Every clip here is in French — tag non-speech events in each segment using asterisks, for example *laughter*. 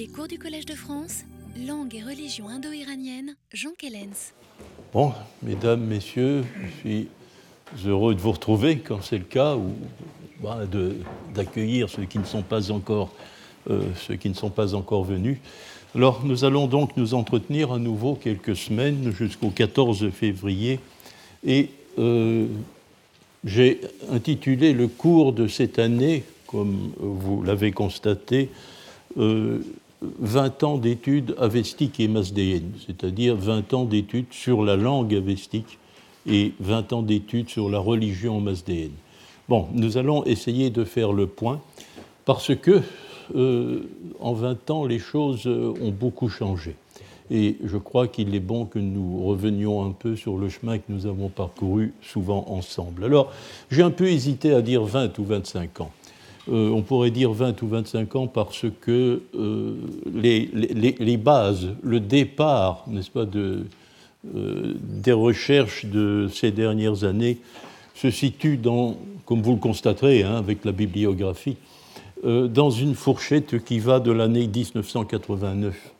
Les cours du Collège de France, langue et religion indo-iranienne, Jean Kellens. Bon, mesdames, messieurs, je suis heureux de vous retrouver quand c'est le cas, ou bah, d'accueillir ceux qui ne sont pas encore, euh, ceux qui ne sont pas encore venus. Alors, nous allons donc nous entretenir à nouveau quelques semaines jusqu'au 14 février, et euh, j'ai intitulé le cours de cette année, comme vous l'avez constaté, euh, 20 ans d'études avestiques et masdéennes, c'est-à-dire 20 ans d'études sur la langue avestique et 20 ans d'études sur la religion masdéenne. Bon, nous allons essayer de faire le point parce que euh, en 20 ans, les choses ont beaucoup changé. Et je crois qu'il est bon que nous revenions un peu sur le chemin que nous avons parcouru souvent ensemble. Alors, j'ai un peu hésité à dire 20 ou 25 ans. Euh, on pourrait dire 20 ou 25 ans parce que euh, les, bases, le départ, n'est-ce pas, euh, des recherches de ces dernières années se situe dans, comme vous le constaterez hein, avec la bibliographie, dans une fourchette qui va de l'année 1989,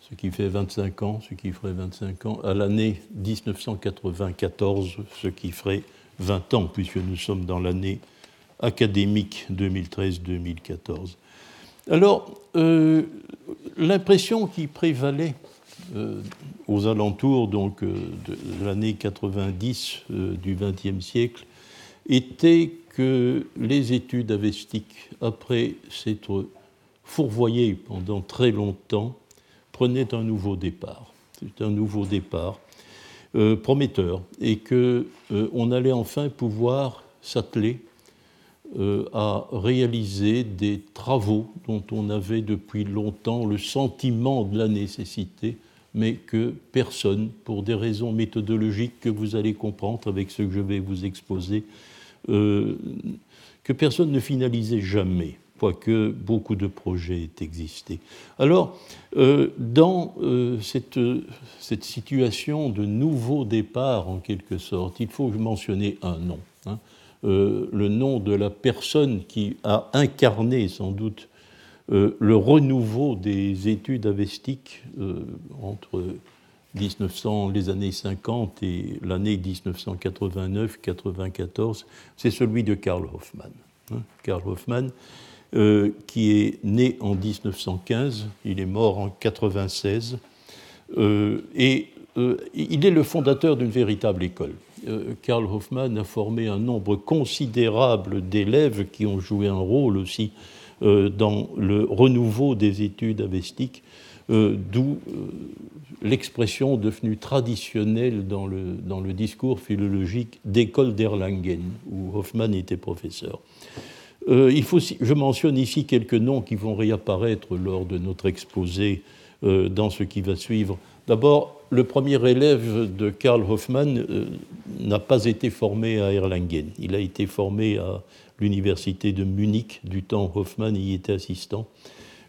ce qui fait 25 ans, ce qui ferait 25 ans, à l'année 1994, ce qui ferait 20 ans, puisque nous sommes dans l'année académique 2013-2014. Alors, euh, l'impression qui prévalait euh, aux alentours donc, euh, de l'année 90 euh, du XXe siècle était que les études avestiques, après s'être fourvoyées pendant très longtemps, prenaient un nouveau départ. C'est un nouveau départ prometteur et que euh, on allait enfin pouvoir s'atteler à réaliser des travaux dont on avait depuis longtemps le sentiment de la nécessité, mais que personne, pour des raisons méthodologiques que vous allez comprendre avec ce que je vais vous exposer, euh, que personne ne finalisait jamais, quoique beaucoup de projets aient existé. Alors, euh, dans euh, cette, cette situation de nouveau départ, en quelque sorte, il faut mentionner un nom. Euh, le nom de la personne qui a incarné sans doute euh, le renouveau des études avestiques euh, entre 1900, les années 50 et l'année 1989-94, c'est celui de Karl Hoffmann. hein. Karl Hoffmann, qui est né en 1915, il est mort en 96, euh, et il est le fondateur d'une véritable école. Euh, Karl Hoffmann a formé un nombre considérable d'élèves qui ont joué un rôle aussi euh, dans le renouveau des études avestiques, euh, d'où l'expression devenue traditionnelle dans le, dans le discours philologique d'école d'Erlangen, où Hoffmann était professeur. Il faut, je mentionne ici quelques noms qui vont réapparaître lors de notre exposé dans ce qui va suivre. D'abord, le premier élève de Karl Hoffmann euh, n'a pas été formé à Erlangen. Il a été formé à l'université de Munich, du temps Hoffmann y était assistant,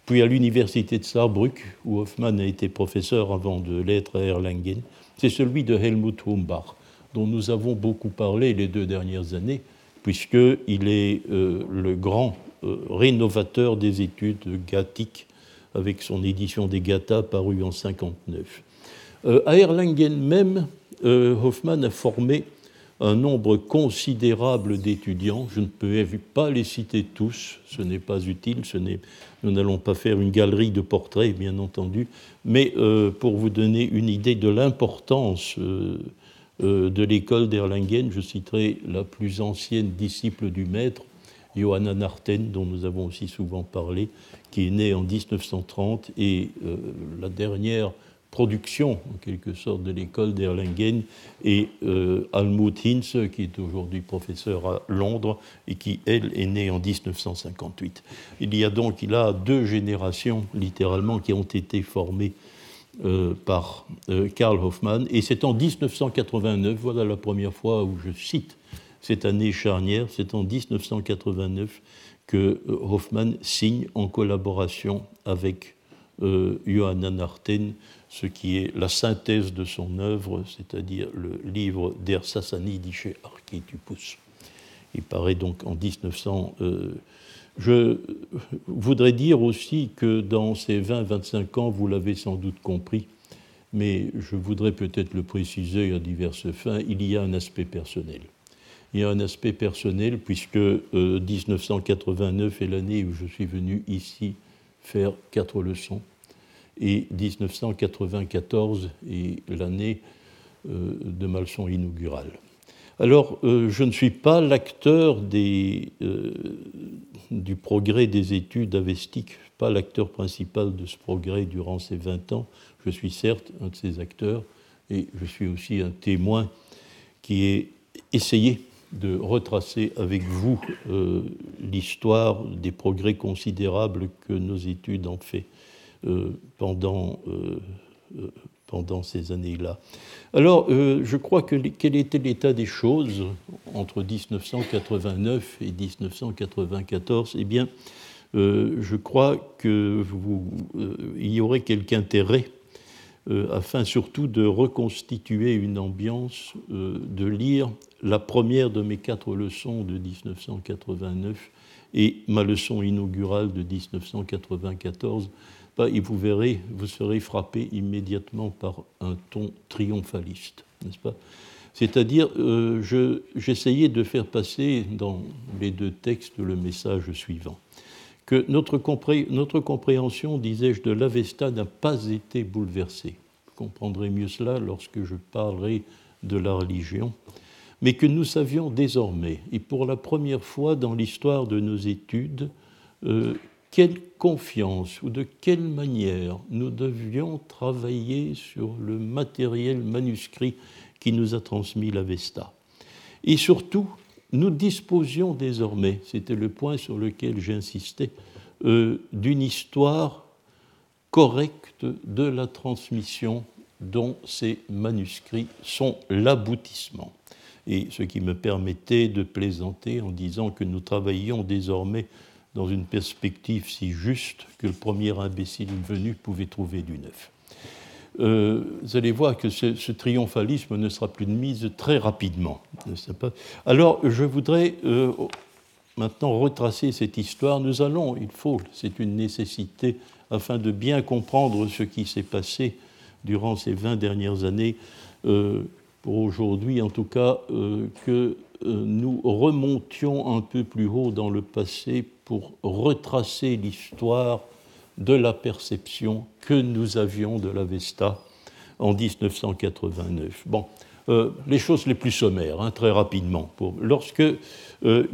puis à l'université de Saarbrück, où Hoffmann a été professeur avant de l'être à Erlangen. C'est celui de Helmut Humbach, dont nous avons beaucoup parlé les deux dernières années, puisqu'il est euh, le grand euh, rénovateur des études gathiques avec son édition des Gathas parue en 59. Euh, à Erlangen même, euh, Hoffmann a formé un nombre considérable d'étudiants. Je ne peux pas les citer tous, ce n'est pas utile, nous n'allons pas faire une galerie de portraits, bien entendu, mais euh, pour vous donner une idée de l'importance euh, euh, de l'école d'Erlangen, je citerai la plus ancienne disciple du maître, Johanna Narten, dont nous avons aussi souvent parlé, qui est née en 1930, et euh, la dernière production, en quelque sorte, de l'école d'Erlangen, est euh, Almut Hinz, qui est aujourd'hui professeur à Londres, et qui, elle, est née en 1958. Il y a donc, il a deux générations, littéralement, qui ont été formées euh, par euh, Karl Hoffmann. Et c'est en 1989, voilà la première fois où je cite cette année charnière, c'est en 1989 que Hoffmann signe en collaboration avec Johanna Narten ce qui est la synthèse de son œuvre, c'est-à-dire le livre Der Sassanidische Archetypus. Il paraît donc en 1989 Je voudrais dire aussi que dans ces 20-25 ans, vous l'avez sans doute compris, mais je voudrais peut-être le préciser à diverses fins, il y a un aspect personnel. Il y a un aspect personnel puisque 1989 est l'année où je suis venu ici faire quatre leçons et 1994 est l'année de ma leçon inaugurale. Alors, euh, je ne suis pas l'acteur euh, du progrès des études avestiques, pas l'acteur principal de ce progrès durant ces 20 ans. Je suis certes un de ces acteurs et je suis aussi un témoin qui est essayé de retracer avec vous euh, l'histoire des progrès considérables que nos études ont fait pendant, pendant ces années-là. Alors, euh, je crois que quel était l'état des choses entre 1989 et 1994 Eh bien, euh, je crois qu'il euh, y aurait quelque intérêt afin surtout de reconstituer une ambiance, de lire la première de mes quatre leçons de 1989 et ma leçon inaugurale de 1994 et vous verrez, vous serez frappé immédiatement par un ton triomphaliste, n'est-ce pas? C'est-à-dire, euh, j'essayais de faire passer dans les deux textes le message suivant. Que notre, notre compréhension, disais-je, de l'Avesta n'a pas été bouleversée. Vous comprendrez mieux cela lorsque je parlerai de la religion, mais que nous savions désormais, et pour la première fois dans l'histoire de nos études, euh, quelle confiance ou de quelle manière nous devions travailler sur le matériel manuscrit qui nous a transmis l'Avesta. Et surtout, nous disposions désormais, c'était le point sur lequel j'insistais, euh, d'une histoire correcte de la transmission dont ces manuscrits sont l'aboutissement. Et ce qui me permettait de plaisanter en disant que nous travaillions désormais dans une perspective si juste que le premier imbécile venu pouvait trouver du neuf. Euh, vous allez voir que ce, triomphalisme ne sera plus de mise très rapidement. Alors, je voudrais euh, maintenant retracer cette histoire. Nous allons, il faut, c'est une nécessité, afin de bien comprendre ce qui s'est passé durant ces 20 dernières années, euh, pour aujourd'hui en tout cas, que nous remontions un peu plus haut dans le passé pour retracer l'histoire de la perception que nous avions de l'Avesta en 1989. Bon, euh, les choses les plus sommaires, hein, très rapidement. Lorsque euh,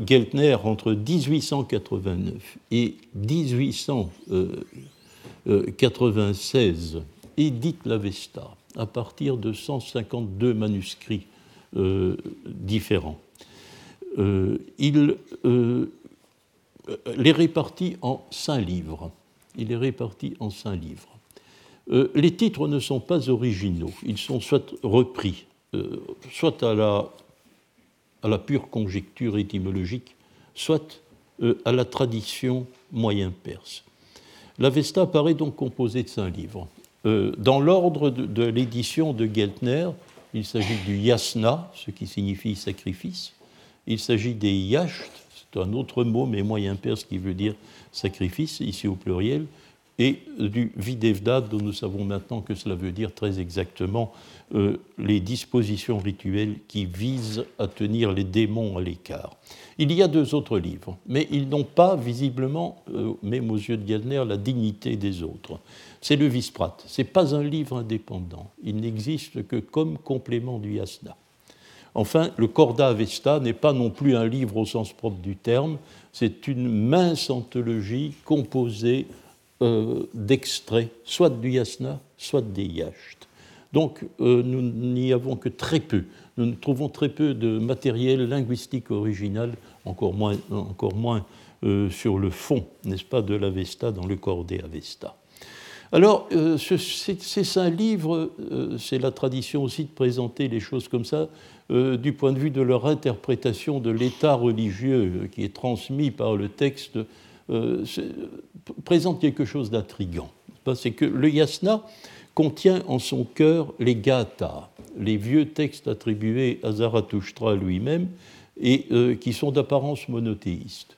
Geltner, entre 1889 et 1896, édite l'Avesta à partir de 152 manuscrits euh, différents, il les répartit en cinq livres. Il est réparti en cinq livres. Euh, les titres ne sont pas originaux, ils sont soit repris, euh, soit à la, pure conjecture étymologique, soit à la tradition moyen-perse. L'Avesta paraît donc composé de cinq livres. dans l'ordre de, l'édition de Geltner, il s'agit du yasna, ce qui signifie sacrifice, il s'agit des yacht, un autre mot, mais moyen perse qui veut dire sacrifice, ici au pluriel, et du videvda, dont nous savons maintenant que cela veut dire très exactement euh, les dispositions rituelles qui visent à tenir les démons à l'écart. Il y a deux autres livres, mais ils n'ont pas visiblement, euh, même aux yeux de Gellner, la dignité des autres. C'est le Visprat, ce n'est pas un livre indépendant, il n'existe que comme complément du Yasna. Enfin, le Corda Avesta n'est pas non plus un livre au sens propre du terme, c'est une mince anthologie composée euh, d'extraits, soit du yasna, soit des yacht. Donc euh, nous n'y avons que très peu. Nous trouvons très peu de matériel linguistique original, encore moins, euh, sur le fond, n'est-ce pas, de l'Avesta dans le Corda Avesta. Alors, ces cinq livres, c'est la tradition aussi de présenter les choses comme ça, euh, du point de vue de leur interprétation de l'état religieux qui est transmis par le texte, euh, présente quelque chose d'intrigant. C'est que le yasna contient en son cœur les gathas, les vieux textes attribués à Zarathustra lui-même et euh, qui sont d'apparence monothéiste.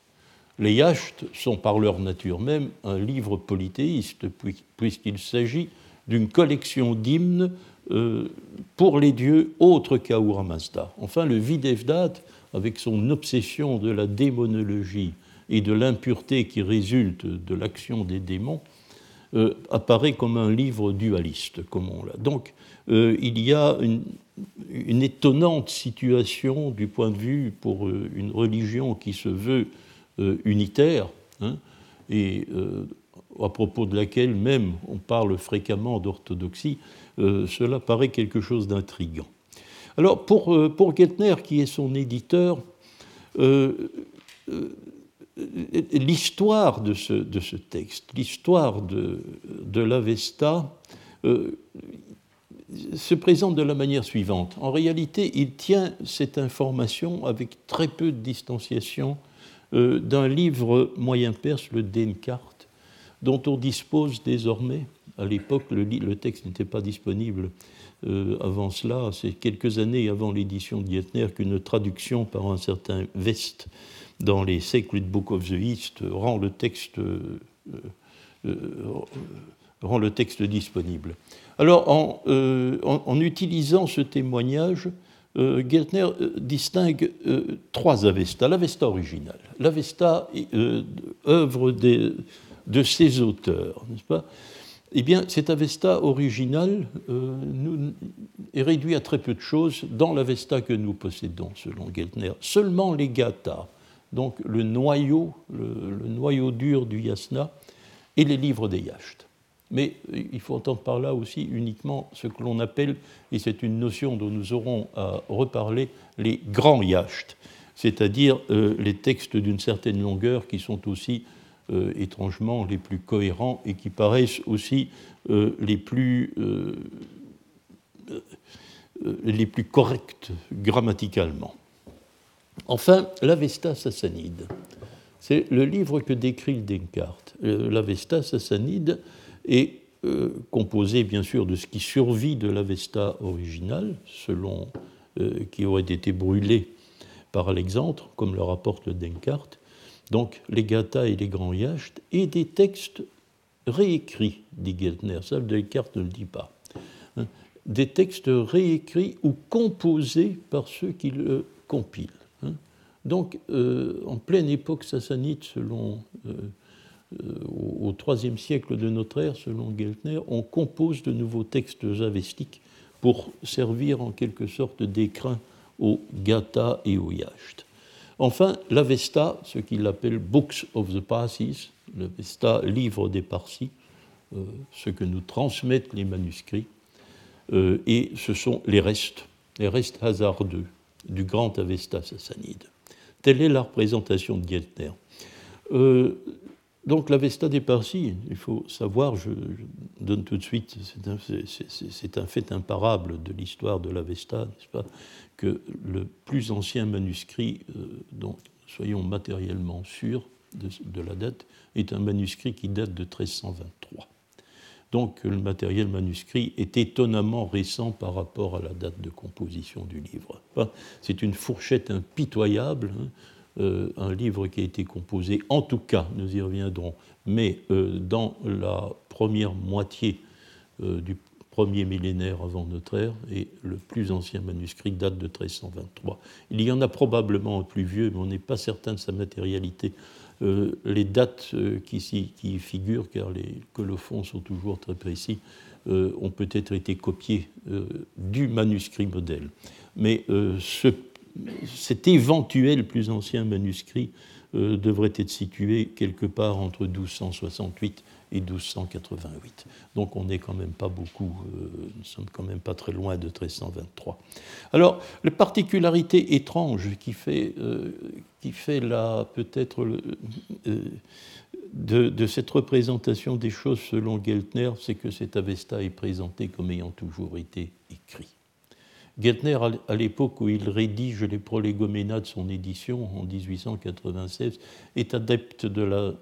Les yachts sont par leur nature même un livre polythéiste, puisqu'il s'agit d'une collection d'hymnes euh, pour les dieux autres qu'Ahura Mazda. Enfin, le Videvdat, avec son obsession de la démonologie et de l'impureté qui résulte de l'action des démons, euh, apparaît comme un livre dualiste, comme on l'a. Donc, euh, il y a une, étonnante situation du point de vue pour une religion qui se veut unitaire, hein, et à propos de laquelle même on parle fréquemment d'orthodoxie, euh, cela paraît quelque chose d'intrigant. Alors pour, euh, pour Gettner, qui est son éditeur, euh, l'histoire de ce, de ce, texte, l'histoire de, de l'Avesta, se présente de la manière suivante. En réalité, il tient cette information avec très peu de distanciation d'un livre moyen perse, le Denkart, dont on dispose désormais. À l'époque, le, texte n'était pas disponible euh, avant cela. C'est quelques années avant l'édition de Geithner qu'une traduction par un certain West dans les Sacred Book of the East rend le texte, euh, euh, rend le texte disponible. Alors, en, utilisant ce témoignage, Geithner distingue trois Avestas. L'Avesta originale, l'Avesta œuvre des de ces auteurs, n'est-ce pas? Eh bien, cet Avesta original euh, est réduit à très peu de choses dans l'Avesta que nous possédons, selon Geltner. Seulement les Gathas, donc le noyau, le, noyau dur du Yasna, et les livres des Yachts. Mais il faut entendre par là aussi uniquement ce que l'on appelle, et c'est une notion dont nous aurons à reparler, les grands yachts, c'est-à-dire euh, les textes d'une certaine longueur qui sont aussi euh, étrangement les plus cohérents et qui paraissent aussi euh, les, plus, euh, les plus corrects grammaticalement. Enfin, l'Avesta sassanide. C'est le livre que décrit Descartes. L'Avesta sassanide est composé bien sûr de ce qui survit de l'Avesta original, selon qui aurait été brûlé par Alexandre, comme le rapporte le Descartes, donc les Gathas et les grands yachts, et des textes réécrits, dit Geltner, ça Descartes ne le dit pas. Hein. Des textes réécrits ou composés par ceux qui le compilent. Hein. Donc, euh, en pleine époque sassanide, selon, euh, euh, au IIIe siècle de notre ère, selon Geltner, on compose de nouveaux textes avestiques pour servir en quelque sorte d'écrin aux Gathas et aux yachts. Enfin, l'Avesta, ce qu'il appelle Books of the Parsis, l'Avesta, livre des Parsis, euh, ce que nous transmettent les manuscrits, euh, et ce sont les restes, les restes hasardeux du grand Avesta sassanide. Telle est la représentation de Geltner. Euh, donc l'Avesta des Parsis, il faut savoir, je, donne tout de suite, c'est un, fait imparable de l'histoire de l'Avesta, n'est-ce pas que le plus ancien manuscrit, euh, dont soyons matériellement sûrs de, la date, est un manuscrit qui date de 1323. Donc le matériel manuscrit est étonnamment récent par rapport à la date de composition du livre. C'est une fourchette impitoyable, hein, euh, un livre qui a été composé, en tout cas, nous y reviendrons, mais euh, dans la première moitié du premier millénaire avant notre ère, et le plus ancien manuscrit date de 1323. Il y en a probablement un plus vieux, mais on n'est pas certain de sa matérialité. Euh, les dates euh, qui, figurent, car les colophons sont toujours très précis, euh, ont peut-être été copiés du manuscrit modèle. Mais ce, cet éventuel plus ancien manuscrit devrait être situé quelque part entre 1268 et 1288. Donc on n'est quand même pas beaucoup, euh, nous sommes quand même pas très loin de 1323. Alors, la particularité étrange qui fait, euh, peut-être euh, de, cette représentation des choses selon Geltner, c'est que cet Avesta est présenté comme ayant toujours été écrit. Geltner, à l'époque où il rédige les prolégomena de son édition en 1896, est adepte de la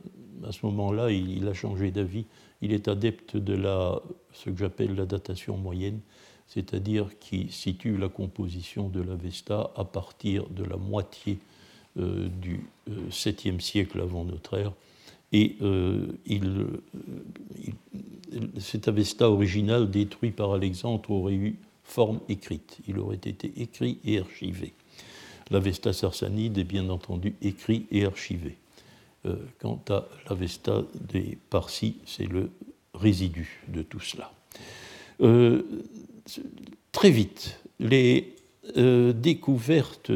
à ce moment-là, il, a changé d'avis. Il est adepte de la, ce que j'appelle la datation moyenne, c'est-à-dire qui situe la composition de l'Avesta à partir de la moitié du 7e siècle avant notre ère. Et il, cet Avesta original détruit par Alexandre aurait eu forme écrite. Il aurait été écrit et archivé. L'Avesta sarsanide est bien entendu écrit et archivé. Euh, quant à l'Avesta des Parsis, c'est le résidu de tout cela. Euh, très vite, les euh, découvertes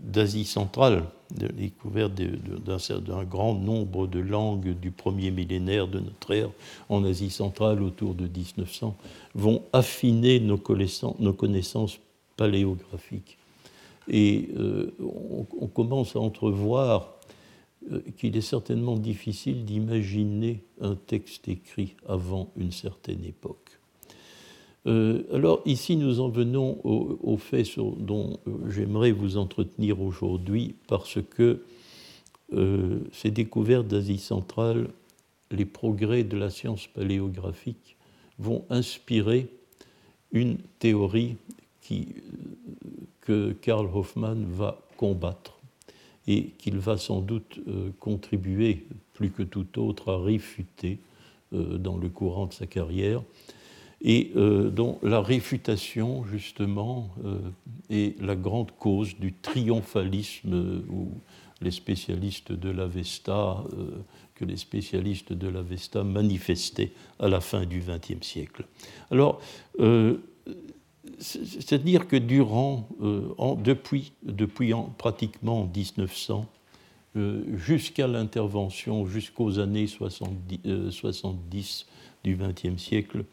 d'Asie centrale, les découvertes d'un grand nombre de langues du premier millénaire de notre ère en Asie centrale autour de 1900, vont affiner nos connaissances, paléographiques. Et on, on, commence à entrevoir euh, qu'il est certainement difficile d'imaginer un texte écrit avant une certaine époque. Euh, alors ici, nous en venons au, fait dont euh, j'aimerais vous entretenir aujourd'hui, parce que ces découvertes d'Asie centrale, les progrès de la science paléographique vont inspirer une théorie que Karl Hoffmann va combattre et qu'il va sans doute euh, contribuer plus que tout autre à réfuter euh, dans le courant de sa carrière, et euh, dont la réfutation, justement, est la grande cause du triomphalisme où les spécialistes de l'Avesta, que les spécialistes de l'Avesta manifestaient à la fin du XXe siècle. Alors, c'est-à-dire que durant, euh, depuis, pratiquement 1900, euh, jusqu'à l'intervention, jusqu'aux années 70, euh, du XXe siècle,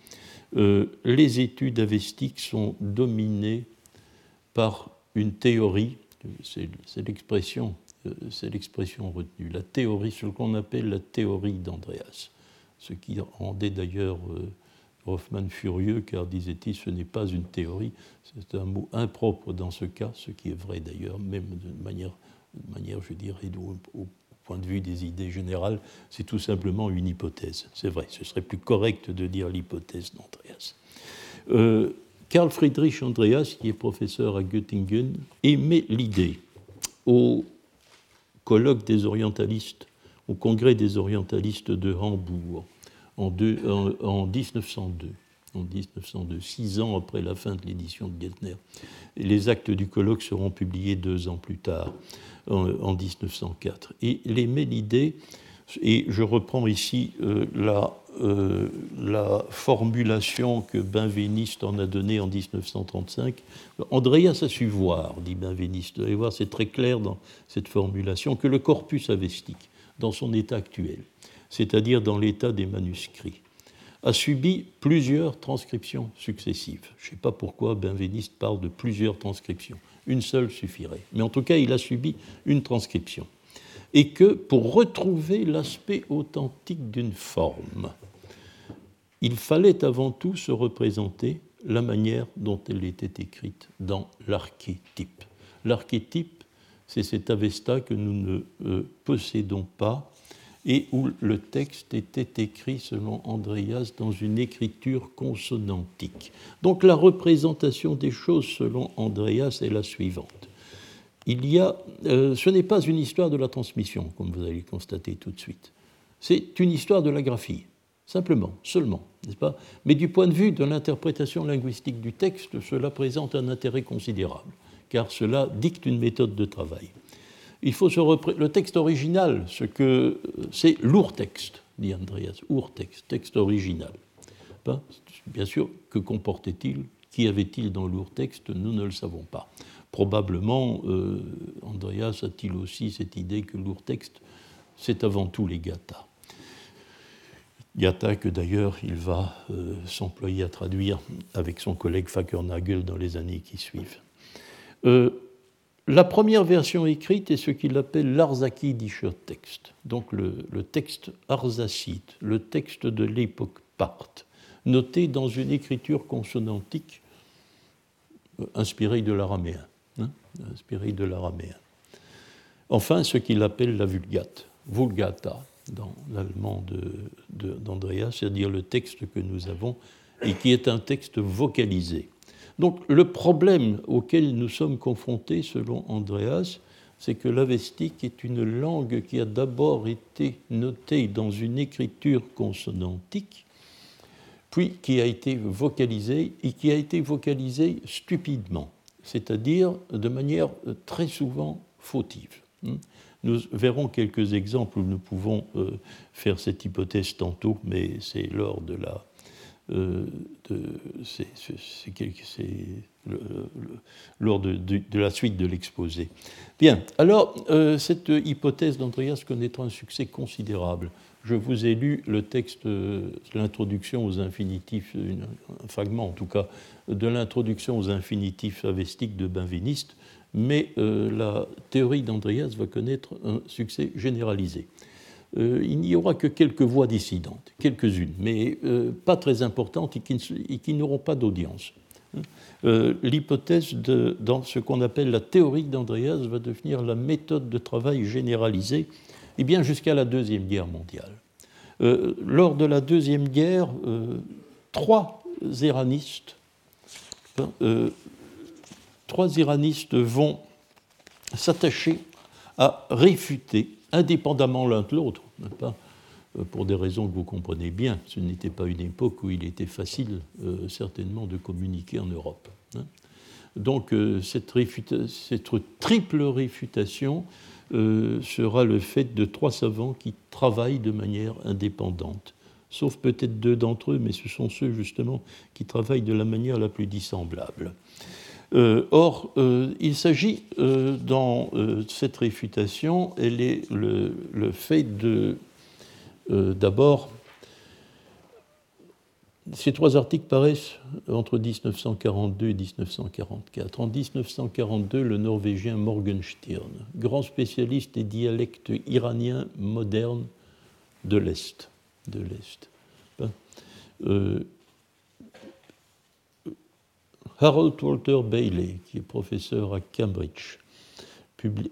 les études avestiques sont dominées par une théorie, c'est l'expression, c'est l'expression retenue, la théorie, ce qu'on appelle la théorie d'Andreas, ce qui rendait d'ailleurs Hoffman furieux car, disait-il, ce n'est pas une théorie, c'est un mot impropre dans ce cas, ce qui est vrai d'ailleurs, même de manière, manière je dirais, au, point de vue des idées générales, c'est tout simplement une hypothèse. C'est vrai, ce serait plus correct de dire l'hypothèse d'Andreas. Euh, Karl Friedrich Andreas, qui est professeur à Göttingen, émet l'idée au colloque des orientalistes, au congrès des orientalistes de Hambourg, en, 1902 en 1902, six ans après la fin de l'édition de Geltner. les actes du colloque seront publiés deux ans plus tard, en, 1904. Et les l'idée, et je reprends ici euh, la, euh, la, formulation que Benveniste en a donnée en 1935. Andreas a su voir, dit Benveniste, vous allez voir, c'est très clair dans cette formulation, que le corpus avestique, dans son état actuel, c'est-à-dire dans l'état des manuscrits, a subi plusieurs transcriptions successives. Je ne sais pas pourquoi Benveniste parle de plusieurs transcriptions. Une seule suffirait. Mais en tout cas, il a subi une transcription. Et que pour retrouver l'aspect authentique d'une forme, il fallait avant tout se représenter la manière dont elle était écrite dans l'archétype. L'archétype, c'est cet Avesta que nous ne euh, possédons pas et où le texte était écrit, selon Andreas, dans une écriture consonantique. Donc la représentation des choses, selon Andreas, est la suivante. Il y a, euh, ce n'est pas une histoire de la transmission, comme vous allez le constater tout de suite. C'est une histoire de la graphie, simplement, seulement, n'est-ce pas? Mais du point de vue de l'interprétation linguistique du texte, cela présente un intérêt considérable, car cela dicte une méthode de travail il faut se le texte original, ce que c'est texte, dit Andreas, texte, texte original. Ben, bien sûr, que comportait-il Qui avait-il dans texte Nous ne le savons pas. Probablement, euh, Andreas a-t-il aussi cette idée que texte, c'est avant tout les Gata. Gata que d'ailleurs il va euh, s'employer à traduire avec son collègue Fakernagel dans les années qui suivent. Euh, la première version écrite est ce qu'il appelle l'Arzaki texte, donc le, texte arzacite, le texte de l'époque parthe, noté dans une écriture consonantique euh, inspirée de l'araméen. Hein, inspirée de l'araméen. Enfin, ce qu'il appelle la vulgate, vulgata, dans l'allemand d'Andreas, c'est-à-dire le texte que nous avons et qui est un texte vocalisé. Donc le problème auquel nous sommes confrontés, selon Andreas, c'est que l'avestique est une langue qui a d'abord été notée dans une écriture consonantique, puis qui a été vocalisée et qui a été vocalisée stupidement, c'est-à-dire de manière très souvent fautive. Nous verrons quelques exemples où nous pouvons euh, faire cette hypothèse tantôt, mais c'est lors de la euh, lors de, la suite de l'exposé. Bien, alors euh, cette hypothèse d'Andreas connaîtra un succès considérable. Je vous ai lu le texte, l'introduction aux infinitifs, un fragment en tout cas, de l'introduction aux infinitifs avestiques de Benveniste, mais euh, la théorie d'Andreas va connaître un succès généralisé. Euh, il n'y aura que quelques voix dissidentes, quelques-unes, mais euh, pas très importantes et qui, n'auront pas d'audience. Euh, l'hypothèse dans ce qu'on appelle la théorie d'Andreas va devenir la méthode de travail généralisée, et eh bien jusqu'à la Deuxième Guerre mondiale. lors de la Deuxième Guerre, trois iranistes, trois iranistes vont s'attacher à réfuter indépendamment l'un de l'autre, pas? Euh, pour des raisons que vous comprenez bien. Ce n'était pas une époque où il était facile, euh, certainement, de communiquer en Europe. Hein. Donc, euh, cette, cette, triple réfutation sera le fait de trois savants qui travaillent de manière indépendante. Sauf peut-être deux d'entre eux, mais ce sont ceux justement qui travaillent de la manière la plus dissemblable. Euh, or, euh, il s'agit euh, dans cette réfutation, elle est le, fait de, d'abord, ces trois articles paraissent entre 1942 et 1944. En 1942, le Norvégien Morgenstern, grand spécialiste des dialectes iraniens modernes de l'Est, de l'Est, Harold Walter Bailey, qui est professeur à Cambridge,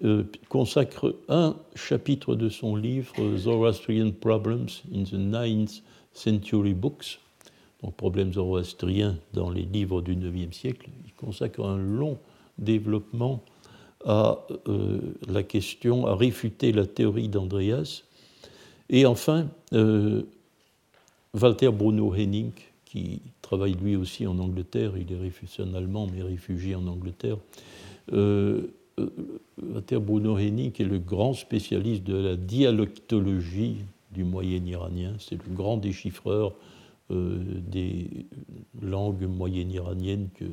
euh, consacre un chapitre de son livre Zoroastrian Problems in the Ninth Century Books, donc problèmes zoroastriens dans les livres du IXe siècle. Il consacre un long développement à euh, la question, à réfuter la théorie d'Andreas. Et enfin, euh, Walter Bruno Henning, qui travaille lui aussi en Angleterre, il est réfugié allemand, mais réfugié en Angleterre. Euh, euh Bruno Henning est le grand spécialiste de la dialectologie du moyen iranien, c'est le grand déchiffreur euh, des langues moyennes iraniennes que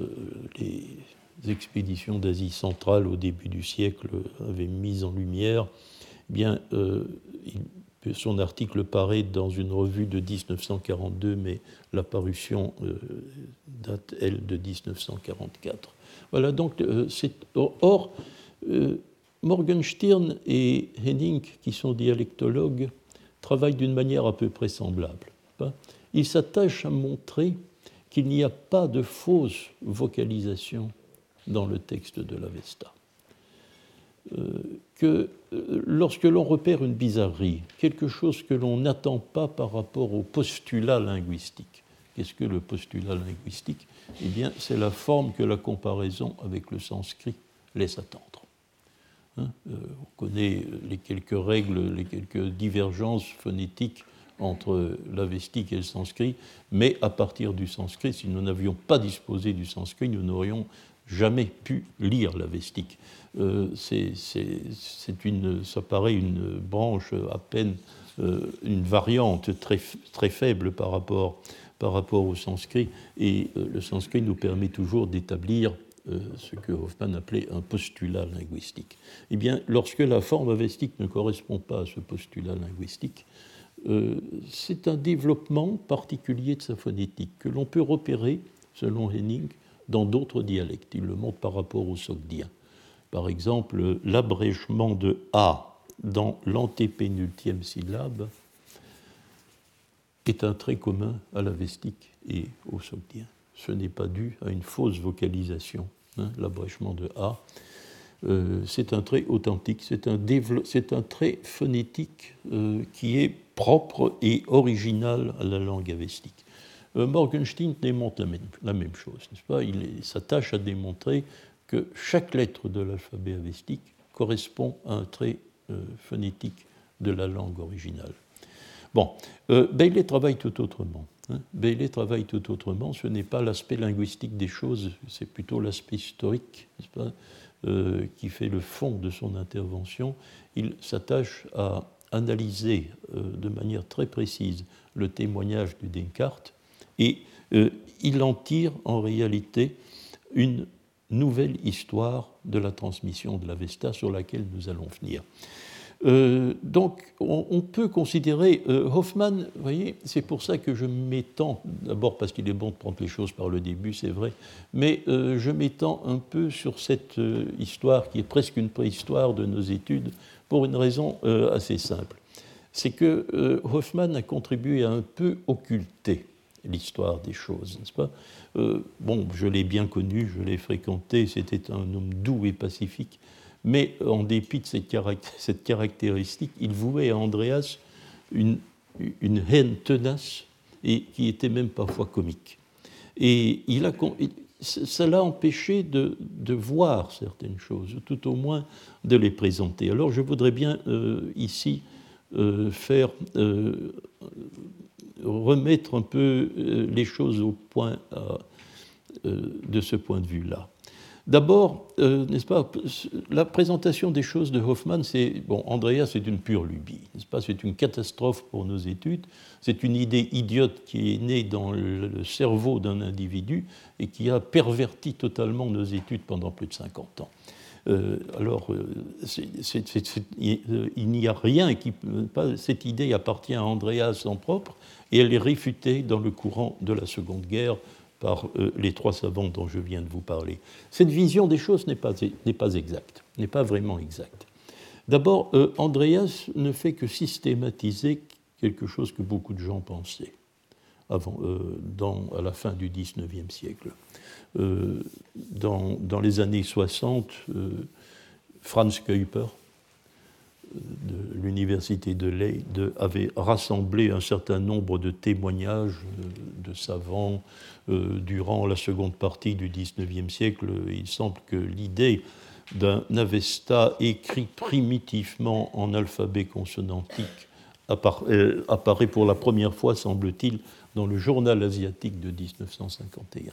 euh, les expéditions d'Asie centrale au début du siècle avaient mises en lumière. Eh bien, son article paraît dans une revue de 1942, mais la parution euh, date, elle, de 1944. Voilà, donc, euh. Or, euh, Morgenstern et Henning, qui sont dialectologues, travaillent d'une manière à peu près semblable. Hein. Ils s'attachent à montrer qu'il n'y a pas de fausse vocalisation dans le texte de l'Avesta. Euh, que euh, lorsque l'on repère une bizarrerie, quelque chose que l'on n'attend pas par rapport au postulat linguistique, qu'est-ce que le postulat linguistique? Eh bien, c'est la forme que la comparaison avec le sanskrit laisse attendre. Hein, euh, on connaît les quelques règles, les quelques divergences phonétiques entre l'avestique et le sanskrit, mais à partir du sanskrit, si nous n'avions pas disposé du sanskrit, nous n'aurions jamais pu lire l'avestique. Euh, c'est une, ça paraît une branche à peine, euh, une variante très, très faible par rapport, par rapport au sanskrit, et euh, le sanskrit nous permet toujours d'établir ce que Hoffman appelait un postulat linguistique. Eh bien, lorsque la forme avestique ne correspond pas à ce postulat linguistique, c'est un développement particulier de sa phonétique que l'on peut repérer, selon Henning, dans d'autres dialectes. Il le montre par rapport au sogdien. Par exemple, l'abrégement de A dans l'antépénultième syllabe est un trait commun à l'avestique et au sogdien. Ce n'est pas dû à une fausse vocalisation. Hein, l'abrégement de A, euh, c'est un trait authentique, c'est un, un, trait phonétique euh, qui est propre et original à la langue avestique. Euh, Morgenstein démontre la même, chose, n'est-ce pas? Il s'attache à démontrer que chaque lettre de l'alphabet avestique correspond à un trait euh, phonétique de la langue originale. Bon, euh, Bailey travaille tout autrement. Hein. Bailey travaille tout autrement. Ce n'est pas l'aspect linguistique des choses, c'est plutôt l'aspect historique, pas, euh, qui fait le fond de son intervention. Il s'attache à analyser de manière très précise le témoignage du Descartes et il en tire en réalité une nouvelle histoire de la transmission de l'Avesta sur laquelle nous allons venir. Euh, donc, on, peut considérer euh, Hoffman, vous voyez, c'est pour ça que je m'étends, d'abord parce qu'il est bon de prendre les choses par le début, c'est vrai, mais euh, je m'étends un peu sur cette histoire qui est presque une préhistoire de nos études pour une raison assez simple. C'est que Hoffman a contribué à un peu occulter l'histoire des choses, n'est-ce pas euh, Bon, je l'ai bien connu, je l'ai fréquenté, c'était un homme doux et pacifique, mais en dépit de cette, caractéristique, il vouait à Andreas une, une, haine tenace et qui était même parfois comique. Et il a, ça l'a empêché de, de, voir certaines choses, tout au moins de les présenter. Alors je voudrais bien euh, ici euh, faire remettre un peu euh, les choses au point euh, euh, de ce point de vue-là. D'abord, n'est-ce pas, la présentation des choses de Hoffman, c'est, bon, Andrea, c'est une pure lubie, n'est-ce pas, c'est une catastrophe pour nos études, c'est une idée idiote qui est née dans le cerveau d'un individu et qui a perverti totalement nos études pendant plus de 50 ans. Alors, il n'y a rien qui. Cette idée appartient à Andreas en propre, et elle est réfutée dans le courant de la Seconde Guerre par euh, les trois savants dont je viens de vous parler. Cette vision des choses n'est pas, exacte, n'est pas vraiment exacte. D'abord, euh, Andreas ne fait que systématiser quelque chose que beaucoup de gens pensaient avant, euh, à la fin du XIXe siècle. Dans, dans, les années 60, Franz Kuiper, de l'université de Leyde avait rassemblé un certain nombre de témoignages euh, de savants euh, durant la seconde partie du XIXe siècle. Il semble que l'idée d'un Avesta écrit primitivement en alphabet consonantique euh, apparaît pour la première fois, semble-t-il, dans le journal asiatique de 1951,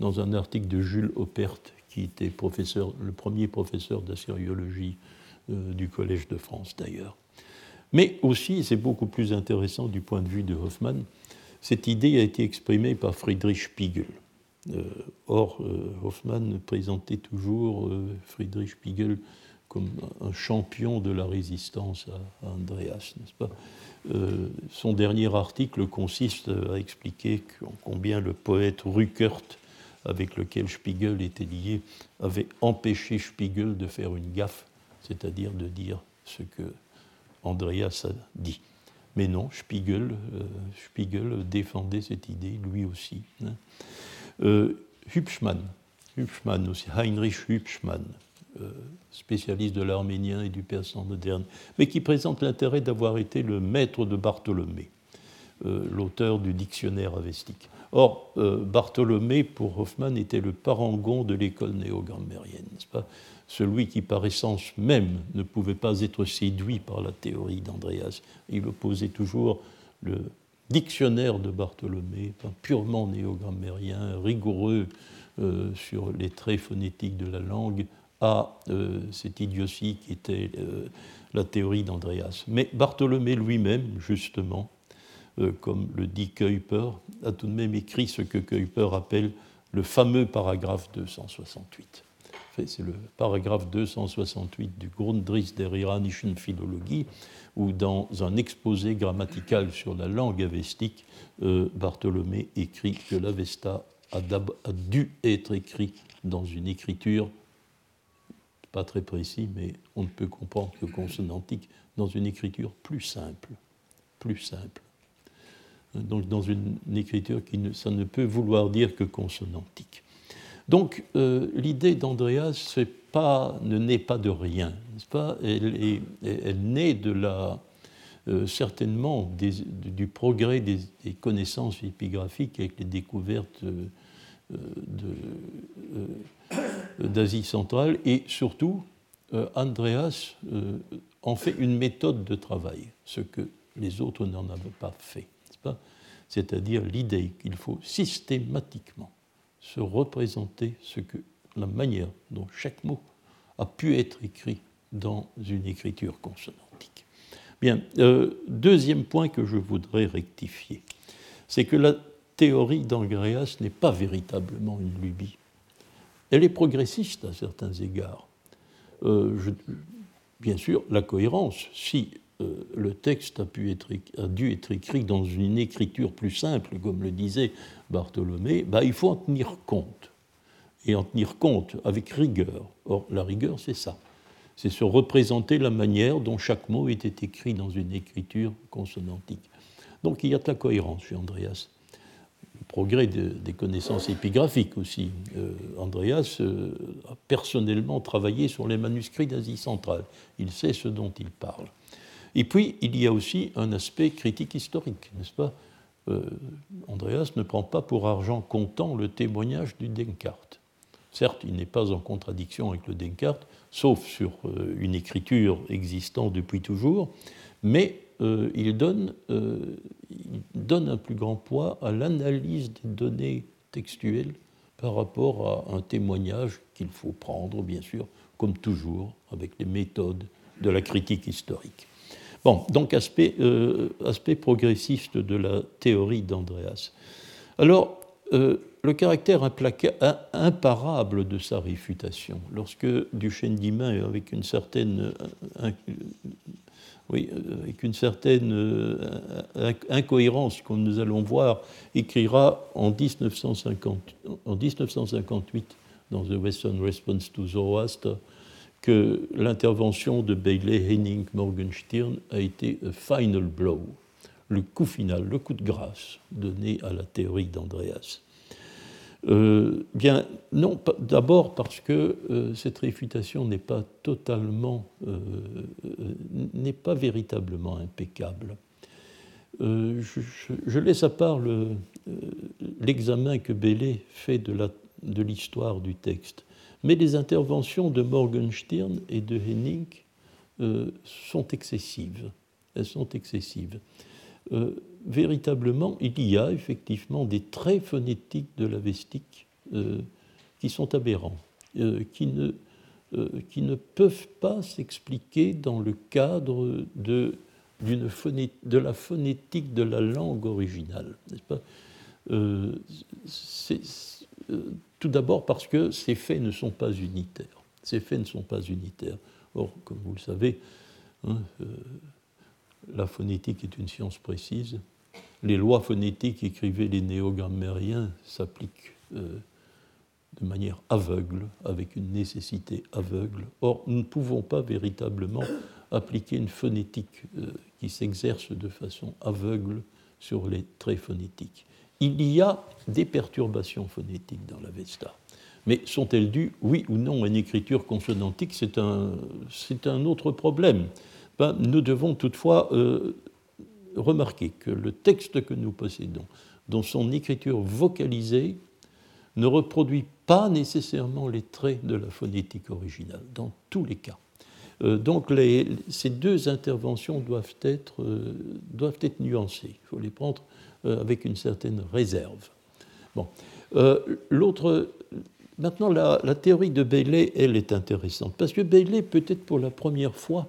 dans un article de Jules Oppert, qui était le premier professeur d'assyriologie euh, du Collège de France d'ailleurs. Mais aussi, c'est beaucoup plus intéressant du point de vue de Hoffmann, cette idée a été exprimée par Friedrich Spiegel. Euh, or, euh, présentait toujours Friedrich Spiegel comme un champion de la résistance à, Andreas, n'est-ce pas? Son dernier article consiste à expliquer combien le poète Ruckert, avec lequel Spiegel était lié, avait empêché Spiegel de faire une gaffe c'est-à-dire de dire ce que Andreas a dit. Mais non, Spiegel, euh, Spiegel défendait cette idée lui aussi. Hein. Euh, Hübschmann, Hübschmann aussi, Heinrich Hübschmann, euh, spécialiste de l'arménien et du persan moderne, mais qui présente l'intérêt d'avoir été le maître de Bartholomé, l'auteur du dictionnaire avestique. Or, Bartholomé, pour Hoffmann, était le parangon de l'école néo-grammairienne, n'est-ce pas? Celui qui par essence même ne pouvait pas être séduit par la théorie d'Andreas. Il opposait toujours le dictionnaire de Bartholomé, purement néogrammérien, rigoureux euh, sur les traits phonétiques de la langue, à euh, cette idiotie qui était euh, la théorie d'Andreas. Mais Bartholomé lui-même, justement, comme le dit Kuyper, a tout de même écrit ce que Kuyper appelle le fameux paragraphe 268 c'est le paragraphe 268 du Grundriss der iranischen Philologie, où dans un exposé grammatical sur la langue avestique, euh, Bartholomé écrit que l'Avesta a, a, dû être écrit dans une écriture, pas très précis, mais on ne peut comprendre que consonantique, dans une écriture plus simple, plus simple. Donc dans une écriture qui ne, ça ne peut vouloir dire que consonantique. Donc euh, l'idée d'Andreas pas, ne naît pas de rien, n'est-ce pas? Elle, elle, naît de la, euh, certainement du progrès des, connaissances épigraphiques avec les découvertes euh, de, d'Asie centrale, et surtout, Andreas en fait une méthode de travail, ce que les autres n'en avaient pas fait, c'est-à-dire l'idée qu'il faut systématiquement se représenter ce que la manière dont chaque mot a pu être écrit dans une écriture consonantique. Bien, euh, deuxième point que je voudrais rectifier, c'est que la théorie d'Angreas n'est pas véritablement une lubie. Elle est progressiste à certains égards. Euh, bien sûr, la cohérence, si euh, le texte a, dû être écrit dans une écriture plus simple, comme le disait Bartholomé, bah, il faut en tenir compte. Et en tenir compte avec rigueur. Or, la rigueur, c'est ça. C'est se représenter la manière dont chaque mot était écrit dans une écriture consonantique. Donc il y a de la cohérence chez Andreas. Progrès des connaissances épigraphiques aussi. Euh, Andreas euh, a personnellement travaillé sur les manuscrits d'Asie centrale. Il sait ce dont il parle. Et puis, il y a aussi un aspect critique historique, n'est-ce pas? Euh, Andreas ne prend pas pour argent comptant le témoignage du Descartes. Certes, il n'est pas en contradiction avec le Descartes, sauf sur une écriture existant depuis toujours, mais euh, il, donne, il donne un plus grand poids à l'analyse des données textuelles par rapport à un témoignage qu'il faut prendre, bien sûr, comme toujours, avec les méthodes de la critique historique. Bon, donc aspect, euh, aspect progressiste de la théorie d'Andreas. Alors, euh, le caractère imparable de sa réfutation, lorsque Duchesne d'Imain, avec une certaine, euh, oui, avec une certaine incohérence que nous allons voir, écrira en, 1950, en 1958 dans The Western Response to Zoroaster que l'intervention de Bailey, Henning, Morgenstern a été un final blow, le coup final, le coup de grâce donné à la théorie d'Andreas. Euh, bien, non, d'abord parce que euh, cette réfutation n'est pas totalement, euh, n'est pas véritablement impeccable. Je, laisse à part l'examen que Bailey fait de l'histoire du texte. Mais les interventions de Morgenstern et de Henning euh, sont excessives. Elles sont excessives. Euh, véritablement, il y a effectivement des traits phonétiques de la vestique euh, qui sont aberrants, qui, ne, qui ne peuvent pas s'expliquer dans le cadre de, de la phonétique de la langue originale. N'est-ce pas? Tout d'abord parce que ces faits ne sont pas unitaires. Ces faits ne sont pas unitaires. Or, comme vous le savez, hein, euh, la phonétique est une science précise. Les lois phonétiques écrivaient les néogrammériens s'appliquent euh, de manière aveugle, avec une nécessité aveugle. Or, nous ne pouvons pas véritablement appliquer une phonétique euh, qui s'exerce de façon aveugle sur les traits phonétiques il y a des perturbations phonétiques dans la Vesta. Mais sont-elles dues, oui ou non, à une écriture consonantique? C'est un, un, autre problème. Ben, nous devons toutefois euh, remarquer que le texte que nous possédons, dans son écriture vocalisée, ne reproduit pas nécessairement les traits de la phonétique originale, dans tous les cas. Euh, donc ces deux interventions doivent être, euh, doivent être nuancées. Il faut les prendre euh, avec une certaine réserve. Bon. Maintenant, la, théorie de Bailey, elle est intéressante, parce que Bailey, peut-être pour la première fois,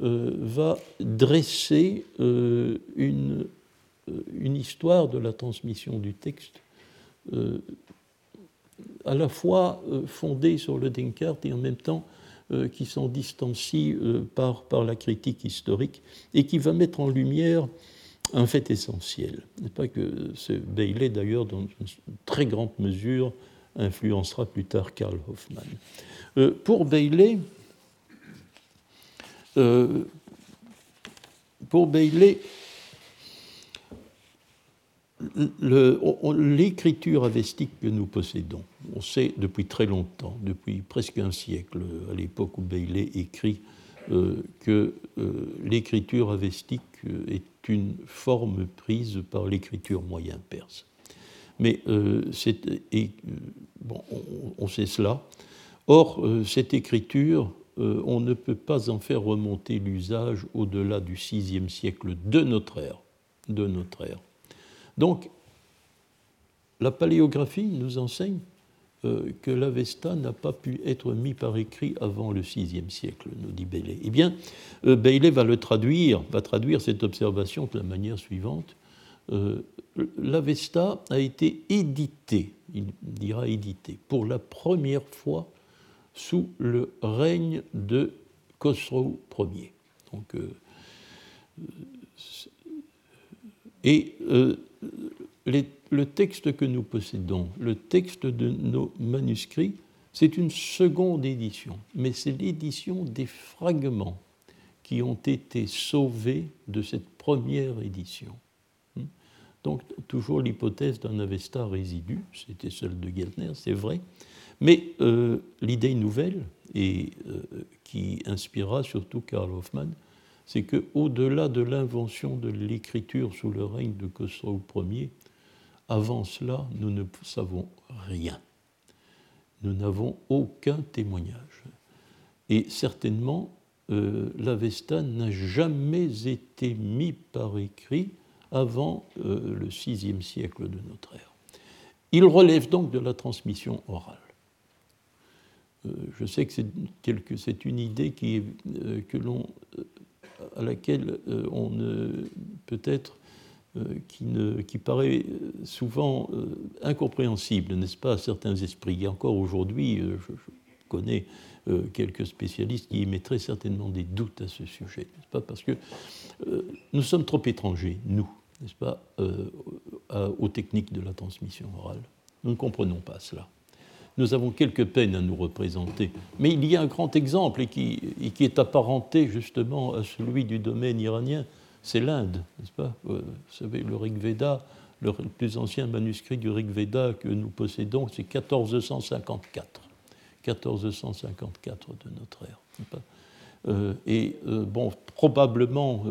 va dresser une, une, histoire de la transmission du texte à la fois fondée sur le Descartes et en même temps qui s'en distancie par, par la critique historique et qui va mettre en lumière un fait essentiel. n'est pas que ce Bailey, d'ailleurs, dans une très grande mesure, influencera plus tard Karl Hoffmann. Euh, pour Bailey, euh, pour Bailey, l'écriture avestique que nous possédons, on sait depuis très longtemps, depuis presque un siècle, à l'époque où Bailey écrit euh, que l'écriture avestique est une forme prise par l'écriture moyen perse. Mais euh, euh, on, sait cela. Or, euh, cette écriture, euh, on ne peut pas en faire remonter l'usage au-delà du VIe siècle de notre ère. De notre ère. Donc, la paléographie nous enseigne euh, que l'Avesta n'a pas pu être mis par écrit avant le VIe siècle, nous dit Bailey. Eh bien, Bailey va le traduire, va traduire cette observation de la manière suivante. L'Avesta a été édité, il dira édité, pour la première fois sous le règne de Khosrow Ier. Donc, euh, et euh, le texte que nous possédons, le texte de nos manuscrits, c'est une seconde édition, mais c'est l'édition des fragments qui ont été sauvés de cette première édition. Donc, toujours l'hypothèse d'un Avesta résidu, c'était celle de Geltner, c'est vrai, mais euh, l'idée nouvelle, et euh, qui inspira surtout Karl Hoffmann, c'est qu'au-delà de l'invention de l'écriture sous le règne de Khosrow Ier, avant cela, nous ne savons rien. Nous n'avons aucun témoignage. Et certainement, euh, l'Avesta n'a jamais été mis par écrit avant le VIe siècle de notre ère. Il relève donc de la transmission orale. Euh, je sais que c'est une idée qui, euh, que l'on, euh, à laquelle on peut-être qui, paraît souvent incompréhensible, n'est-ce pas, à certains esprits. Et encore aujourd'hui, je, connais quelques spécialistes qui émettraient certainement des doutes à ce sujet, n'est-ce pas, parce que nous sommes trop étrangers, nous, n'est-ce pas, aux techniques de la transmission orale. Nous ne comprenons pas cela nous avons quelques peines à nous représenter. Mais il y a un grand exemple et qui, est apparenté justement à celui du domaine iranien, c'est l'Inde, n'est-ce pas? Euh, Vous savez, le Rig Veda, le plus ancien manuscrit du Rig Veda que nous possédons, c'est 1454. 1454 de notre ère. Pas? Euh, et euh, bon, probablement,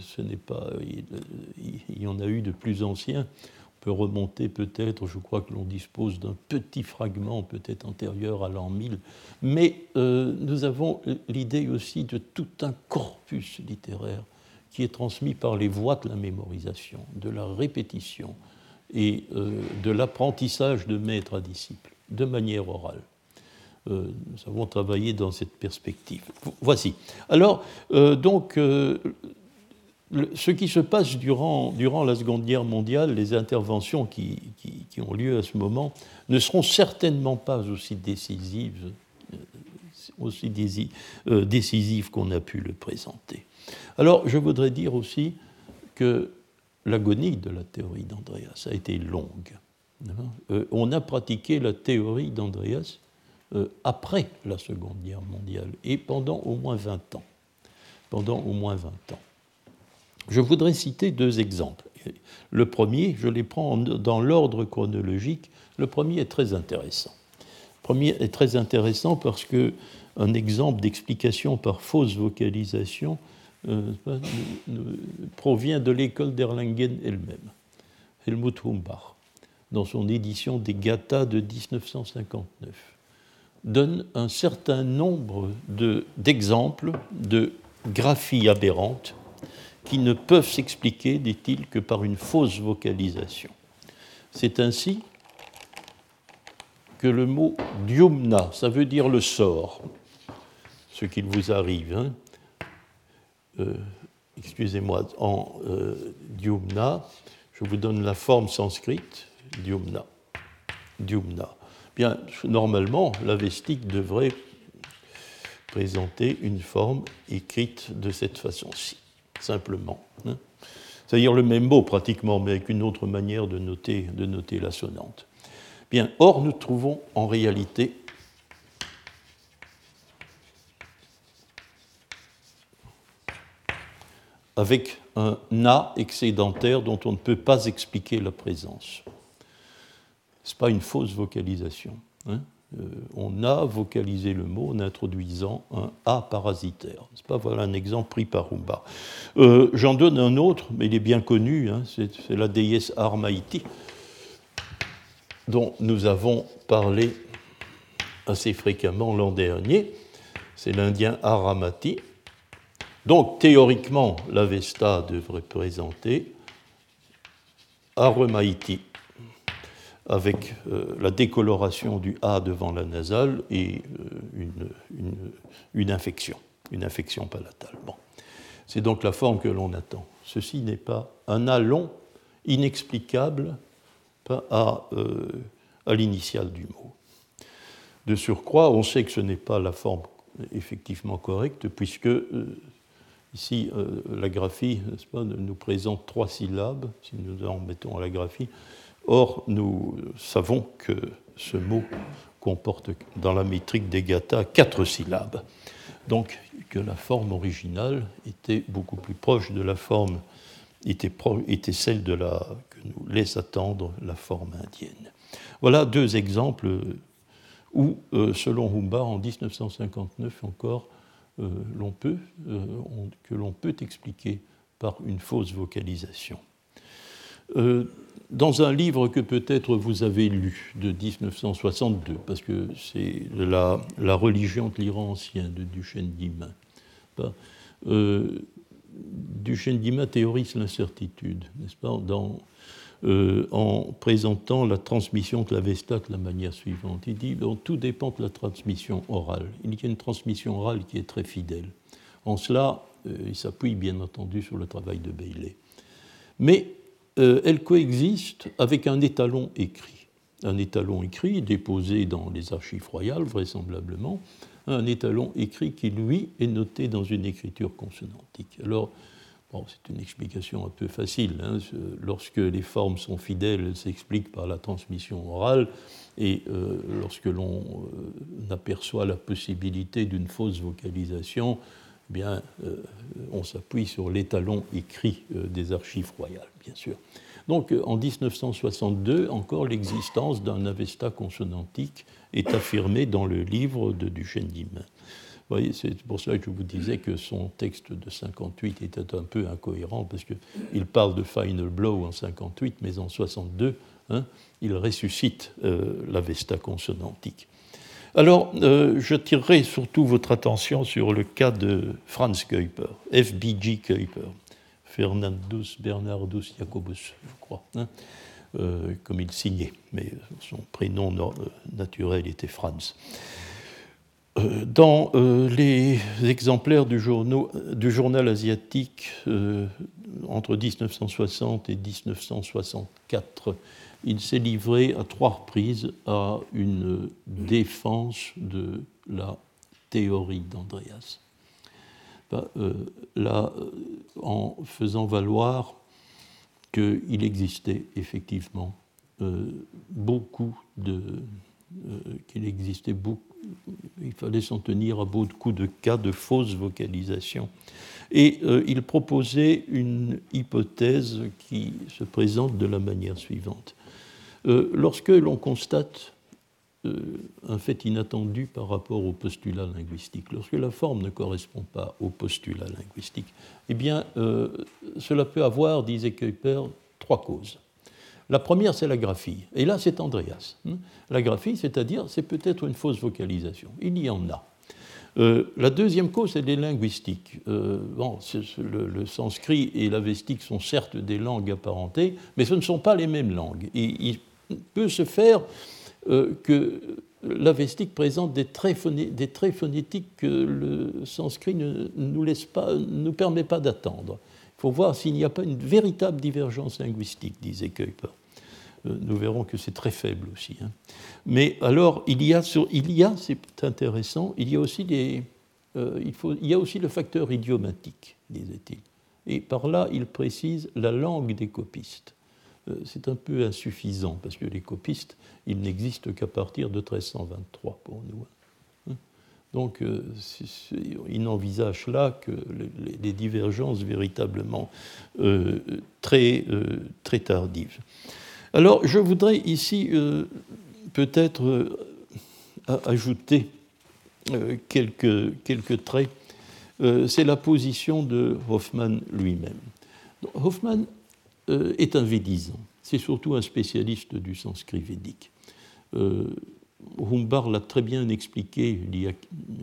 ce n'est pas. Il, y en a eu de plus anciens remonter peut-être, je crois que l'on dispose d'un petit fragment peut-être antérieur à l'an 1000, mais euh, nous avons l'idée aussi de tout un corpus littéraire qui est transmis par les voies de la mémorisation, de la répétition et euh, de l'apprentissage de maître à disciple, de manière orale. Euh, nous avons travaillé dans cette perspective. Voici. Alors, donc, ce qui se passe durant, durant, la Seconde Guerre mondiale, les interventions qui, qui, ont lieu à ce moment, ne seront certainement pas aussi décisives, euh, aussi euh, décisives qu'on a pu le présenter. Alors, je voudrais dire aussi que l'agonie de la théorie d'Andreas a été longue. Euh, on a pratiqué la théorie d'Andreas après la Seconde Guerre mondiale et pendant au moins 20 ans. Pendant au moins 20 ans. Je voudrais citer deux exemples. Le premier, je les prends dans l'ordre chronologique. Le premier est très intéressant. Le premier est très intéressant parce que un exemple d'explication par fausse vocalisation euh, provient de l'école d'Erlangen elle-même, Helmut Humbach, dans son édition des Gathas de 1959, donne un certain nombre d'exemples de graphies aberrantes qui ne peuvent s'expliquer, dit-il, que par une fausse vocalisation. C'est ainsi que le mot diumna, ça veut dire le sort, ce qu'il vous arrive. Hein. Euh, excusez-moi, en euh, diumna, je vous donne la forme sanscrite, diumna. Diumna. Bien, normalement, la vestique devrait présenter une forme écrite de cette façon-ci simplement. Hein. C'est-à-dire le même mot pratiquement, mais avec une autre manière de noter, de noter la sonnante. Bien, or, nous trouvons en réalité avec un na excédentaire dont on ne peut pas expliquer la présence. Ce n'est pas une fausse vocalisation. Hein. Euh, on a vocalisé le mot en introduisant un A parasitaire. Pas voilà un exemple pris par Rumba. Euh, j'en donne un autre, mais il est bien connu, hein, c'est la déesse Armaïti, dont nous avons parlé assez fréquemment l'an dernier. C'est l'Indien Aramati. Donc théoriquement, l'Avesta devrait présenter Aramaiti avec euh, la décoloration du A devant la nasale et euh, une, infection, une infection palatale. Bon. C'est donc la forme que l'on attend. Ceci n'est pas un A long inexplicable à, euh, à l'initiale du mot. De surcroît, on sait que ce n'est pas la forme effectivement correcte, puisque ici, la graphie nous présente trois syllabes, si nous en mettons à la graphie, Or, nous savons que ce mot comporte dans la métrique des Gata quatre syllabes. Donc, que la forme originale était beaucoup plus proche de la forme, était, était celle de la, que nous laisse attendre la forme indienne. Voilà deux exemples où, euh, selon Humbard, en 1959 encore, euh, peut, euh, que l'on peut expliquer par une fausse vocalisation dans un livre que peut-être vous avez lu de 1962, parce que c'est la, religion de l'Iran ancien de Duchesne d'Imin, euh, Duchesne d'Imin théorise l'incertitude, n'est-ce pas, euh, en présentant la transmission de la Vesta de la manière suivante. Il dit bon, tout dépend de la transmission orale. Il y a une transmission orale qui est très fidèle. En cela, euh, il s'appuie bien entendu sur le travail de Bailey. Mais euh, elle coexiste avec un étalon écrit. Un étalon écrit déposé dans les archives royales, vraisemblablement, un étalon écrit qui, lui, est noté dans une écriture consonantique. Alors, bon, c'est une explication un peu facile. Hein. Lorsque les formes sont fidèles, elles s'expliquent par la transmission orale, et euh, lorsque l'on euh, aperçoit la possibilité d'une fausse vocalisation, eh bien, euh, on s'appuie sur l'étalon écrit euh, des archives royales, bien sûr. Donc, euh, en 1962, encore l'existence d'un Avesta consonantique est affirmée dans le livre de Duchesne. Vous voyez, c'est pour cela que je vous disais que son texte de 58 était un peu incohérent, parce qu'il parle de Final Blow en 58, mais en 62, hein, il ressuscite l'Avesta consonantique. Alors, euh, je tirerai surtout votre attention sur le cas de Franz Kuiper, FBG Kuiper, Fernandus Bernardus Jacobus, je crois, hein, euh, comme il signait, mais son prénom euh, naturel était Franz. Dans les exemplaires du journal asiatique entre 1960 et 1964, il s'est livré à trois reprises à une défense de la théorie d'Andreas. Ben, euh, euh, en faisant valoir qu'il existait effectivement euh, beaucoup de. qu'il existait beaucoup. Il fallait s'en tenir à beaucoup de cas de fausse vocalisation. Et il proposait une hypothèse qui se présente de la manière suivante. Euh, lorsque l'on constate euh, un fait inattendu par rapport au postulat linguistique, lorsque la forme ne correspond pas au postulat linguistique, eh bien, euh, cela peut avoir, disait Kuiper, trois causes. La première, c'est la graphie. Et là, c'est Andreas. Hein. La graphie, c'est-à-dire, c'est peut-être une fausse vocalisation. Il y en a. la deuxième cause, c'est les linguistiques. bon, le, sanskrit et l'avestique sont certes des langues apparentées, mais ce ne sont pas les mêmes langues. Peut se faire euh, que l'avestique présente des traits, phonétiques que le sanskrit ne nous, permet pas d'attendre. Il faut voir s'il n'y a pas une véritable divergence linguistique, disait Kuiper. Euh, nous verrons que c'est très faible aussi. Hein. Mais alors, il y a, a c'est intéressant, euh, il y a aussi le facteur idiomatique, disait-il. Et par là, il précise la langue des copistes. Euh, c'est un peu insuffisant, parce que les copistes, ils n'existent qu'à partir de 1323 pour nous. Hein. Donc, euh, il n'envisage là que les divergences véritablement euh, très, très tardives. Alors, je voudrais ici peut-être ajouter quelques, quelques traits. C'est la position de Hoffman lui-même. Hoffman euh, est un védisant. C'est surtout un spécialiste du sanskrit védique. Euh, Humbar l'a très bien expliqué il y a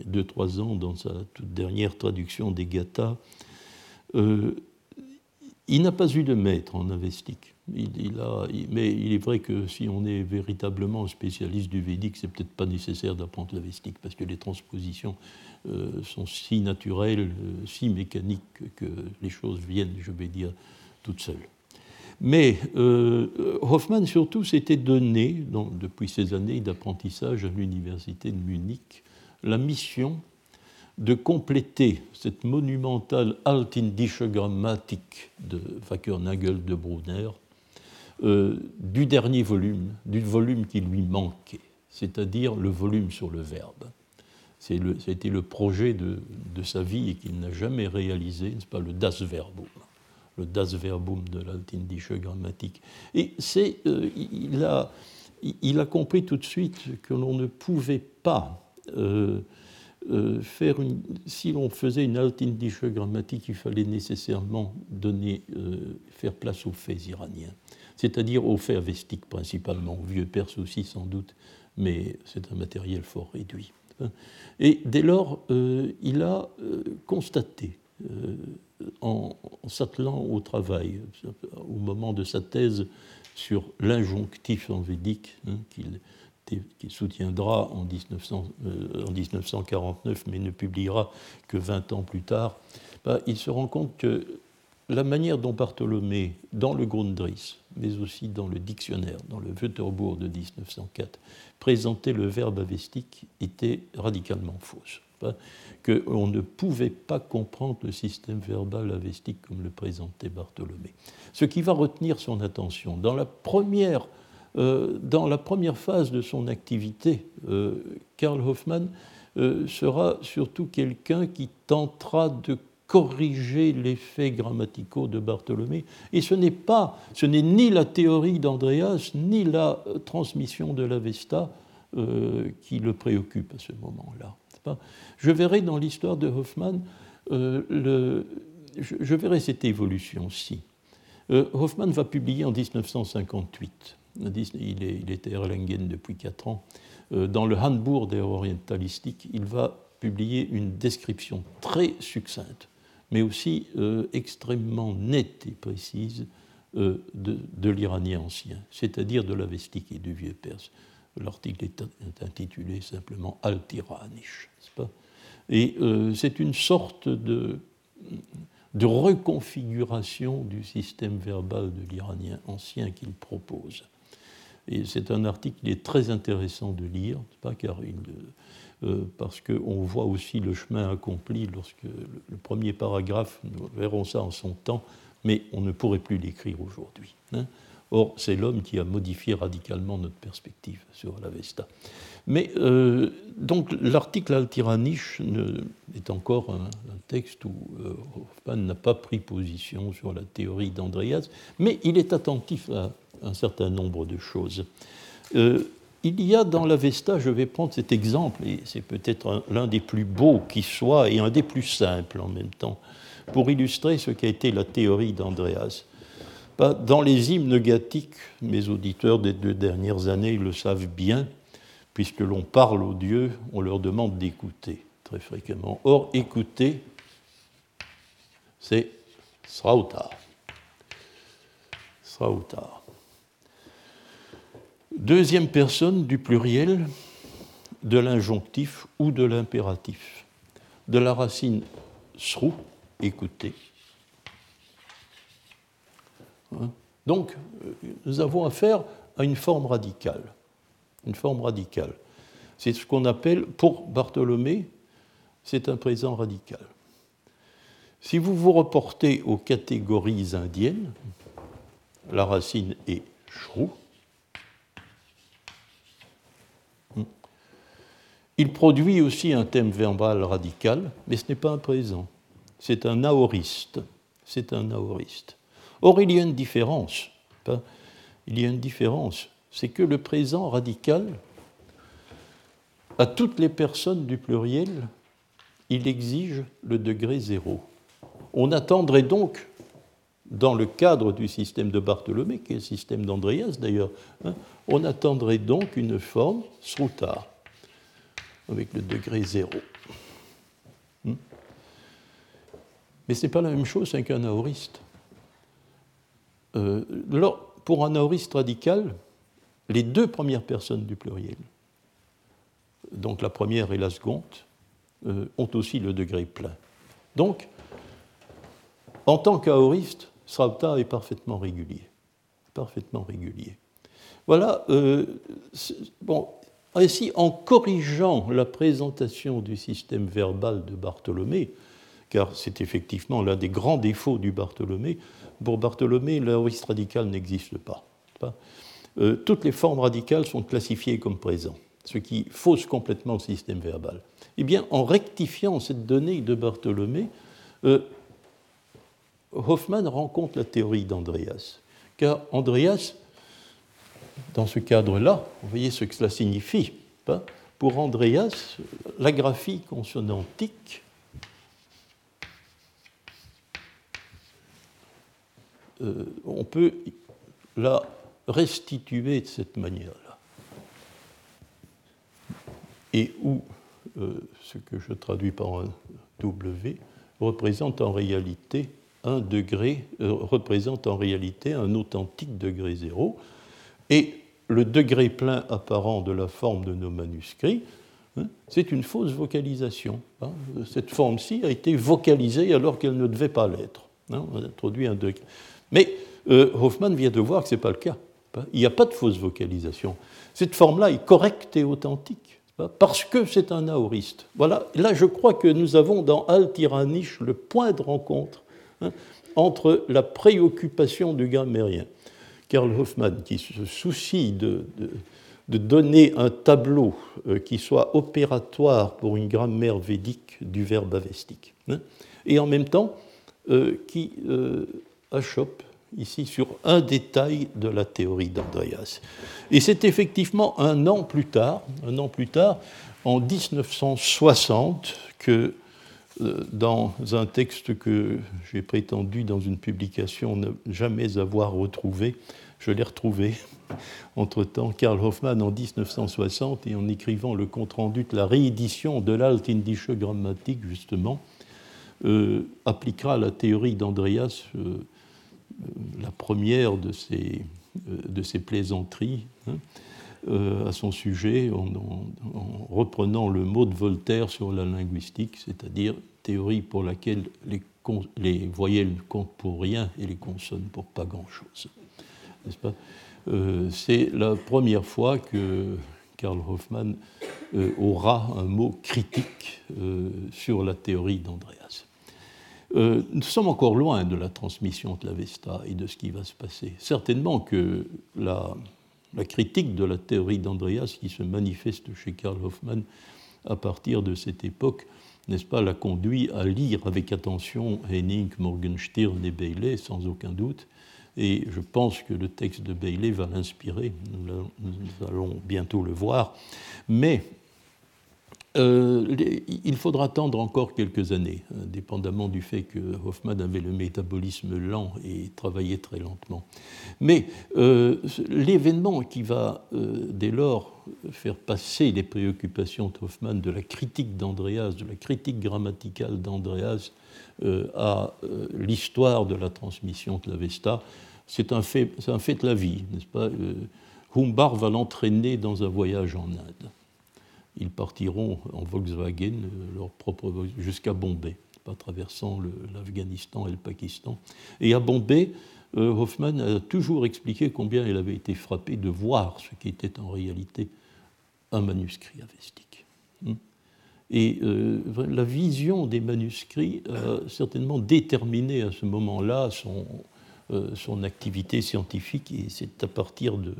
deux, trois ans dans sa toute dernière traduction des Gathas. Euh, il n'a pas eu de maître en a, mais il est vrai que si on est véritablement spécialiste du védique, c'est peut-être pas nécessaire d'apprendre l'avestique parce que les transpositions euh, sont si naturelles, si mécaniques que les choses viennent, je vais dire, toutes seules. Mais euh, surtout s'était donné, depuis ses années d'apprentissage à l'université de Munich, la mission de compléter cette monumentale Altindische Grammatik de Wackernagel de Brunner euh, du dernier volume, du volume qui lui manquait, c'est-à-dire le volume sur le verbe. C'était le, projet de, sa vie et qu'il n'a jamais réalisé, n'est-ce pas, le Das Verbum, le Das Verbum de l'Altindische Grammatik. Et c'est, euh, il, a, il a compris tout de suite que l'on ne pouvait pas euh, faire une, si l'on faisait une altindische grammatique, il fallait nécessairement donner, faire place aux faits iraniens c'est-à-dire aux faits avestiques principalement, aux vieux perses aussi sans doute, mais c'est un matériel fort réduit. Et dès lors, euh, il a euh, constaté, euh, en, s'attelant au travail, au moment de sa thèse sur l'injonctif en védique, hein, qu'il soutiendra en, 1949, mais ne publiera que 20 ans plus tard, bah, il se rend compte que la manière dont Bartholomé, dans le Grundrisse, mais aussi dans le dictionnaire, dans le Wörterbuch de 1904, présentait le verbe avestique était radicalement fausse. Hein, Qu'on ne pouvait pas comprendre le système verbal avestique comme le présentait Bartholomé. Ce qui va retenir son attention. Dans la première, euh, dans la première phase de son activité, euh, Karl Hoffmann euh, sera surtout quelqu'un qui tentera de corriger les faits grammaticaux de Bartholomé. Et ce n'est pas, ce n'est ni la théorie d'Andreas, ni la transmission de l'Avesta qui le préoccupe à ce moment-là. Je verrai dans l'histoire de Hoffmann, euh, le, je, verrai cette évolution-ci. Hoffmann va publier en 1958, il, est, il était Erlangen depuis quatre ans, dans le Handbuch der Orientalistik, il va publier une description très succincte mais aussi euh, extrêmement nette et précise euh, de, l'iranien ancien, c'est-à-dire de l'avestique et du vieux perse. L'article est intitulé simplement Al-Tiranish, pas? Et euh, c'est une sorte de, de reconfiguration du système verbal de l'iranien ancien qu'il propose. Et c'est un article qui est très intéressant de lire, pas car euh, parce qu'on voit aussi le chemin accompli lorsque le premier paragraphe, nous verrons ça en son temps, mais on ne pourrait plus l'écrire aujourd'hui. Hein. Or, c'est l'homme qui a modifié radicalement notre perspective sur l'Avesta. Mais euh, donc l'article Al-Tiranish est encore un, texte où euh, n'a pas pris position sur la théorie d'Andreas, mais il est attentif à un certain nombre de choses. Il y a dans l'Avesta, je vais prendre cet exemple, et c'est peut-être l'un des plus beaux qui soit et un des plus simples en même temps, pour illustrer ce qu'a été la théorie d'Andreas. Dans les hymnes gathiques, mes auditeurs des deux dernières années le savent bien, puisque l'on parle aux dieux, on leur demande d'écouter très fréquemment. Or, écouter, c'est srauta. Srauta. Deuxième personne du pluriel de l'injonctif ou de l'impératif. De la racine srou, écouter. Hein? Donc, euh, nous avons affaire à une forme radicale. Une forme radicale. C'est ce qu'on appelle, pour Bartholomé, c'est un présent radical. Si vous vous reportez aux catégories indiennes, la racine est shrou, Il produit aussi un thème verbal radical, mais ce n'est pas un présent. C'est un aoriste. C'est un aoriste. Or, il y a une différence. Il y a une différence. C'est que le présent radical, à toutes les personnes du pluriel, il exige le degré zéro. On attendrait donc dans le cadre du système de Bartholomé, qui est le système d'Andreas d'ailleurs, hein, on attendrait donc une forme sruta, avec le degré zéro. Hmm. Mais ce n'est pas la même chose qu'un aoriste. Euh, pour un aoriste radical, les deux premières personnes du pluriel, donc la première et la seconde, euh, ont aussi le degré plein. Donc, en tant qu'aoriste, Srauta est parfaitement régulier. Parfaitement régulier. Voilà, euh, bon, ainsi, en corrigeant la présentation du système verbal de Bartholomé, car c'est effectivement l'un des grands défauts du Bartholomé, pour Bartholomé, l'aoriste radical n'existe pas. Euh, toutes les formes radicales sont classifiées comme présents, ce qui fausse complètement le système verbal. Eh bien, en rectifiant cette donnée de Bartholomé, euh, Hoffman rencontre la théorie d'Andreas. Car Andreas, dans ce cadre-là, vous voyez ce que cela signifie. Pour Andreas, la graphie consonantique euh, on peut la restituer de cette manière-là. Et où euh, ce que je traduis par un W représente en réalité un degré, euh, représente en réalité un authentique degré zéro. Et le degré plein apparent de la forme de nos manuscrits, hein, c'est une fausse vocalisation. Hein. Cette forme-ci a été vocalisée alors qu'elle ne devait pas l'être. Hein. On a introduit un degré. Mais euh, Hoffman vient de voir que ce n'est pas le cas. Il n'y a pas de fausse vocalisation. Cette forme-là est correcte et authentique, parce que c'est un aoriste. Voilà, là je crois que nous avons dans Al-Tiranish le point de rencontre Hein, entre la préoccupation du grammairien, Karl Hoffmann, qui se soucie de, donner un tableau euh, qui soit opératoire pour une grammaire védique du verbe avestique, hein, et en même temps euh, qui euh, achoppe ici sur un détail de la théorie d'Andreas. Et c'est effectivement un an plus tard, un an plus tard, en 1960, que euh, dans un texte que j'ai prétendu dans une publication ne jamais avoir retrouvé. Je l'ai retrouvé *laughs* entre-temps, Karl Hoffmann en 1960, et en écrivant le compte-rendu de la réédition de l'Altindische Grammatik, justement, euh, appliquera la théorie d'Andreas, euh, la première de ces, ces plaisanteries. Hein, à son sujet en, reprenant le mot de Voltaire sur la linguistique, c'est-à-dire théorie pour laquelle les, les, voyelles comptent pour rien et les consonnes pour pas grand-chose. N'est-ce pas? Euh, C'est la première fois que Karl Hoffmann euh, aura un mot critique euh, sur la théorie d'Andreas. Nous sommes encore loin de la transmission de l'Avesta et de ce qui va se passer. Certainement que la, la critique de la théorie d'Andreas qui se manifeste chez Karl Hoffmann à partir de cette époque, n'est-ce pas, l'a conduit à lire avec attention Henning, Morgenstern et Bailey, sans aucun doute. Et je pense que le texte de Bailey va l'inspirer, nous allons bientôt le voir. Mais euh, il faudra attendre encore quelques années, indépendamment du fait que Hoffman avait le métabolisme lent et travaillait très lentement. Mais euh, l'événement qui va euh, dès lors faire passer les préoccupations de Hoffman de la critique d'Andreas, de la critique grammaticale d'Andreas à l'histoire de la transmission de l'Avesta, c'est un, fait, un fait de la vie, n'est-ce pas? Humbar va l'entraîner dans un voyage en Inde ils partiront en Volkswagen euh, leur propre jusqu'à Bombay, pas traversant l'Afghanistan et le Pakistan. Et à Bombay, euh, Hoffman a toujours expliqué combien il avait été frappé de voir ce qui était en réalité un manuscrit avestique. Hmm. Et euh, la vision des manuscrits a certainement déterminé à ce moment-là son, son activité scientifique, et c'est à partir de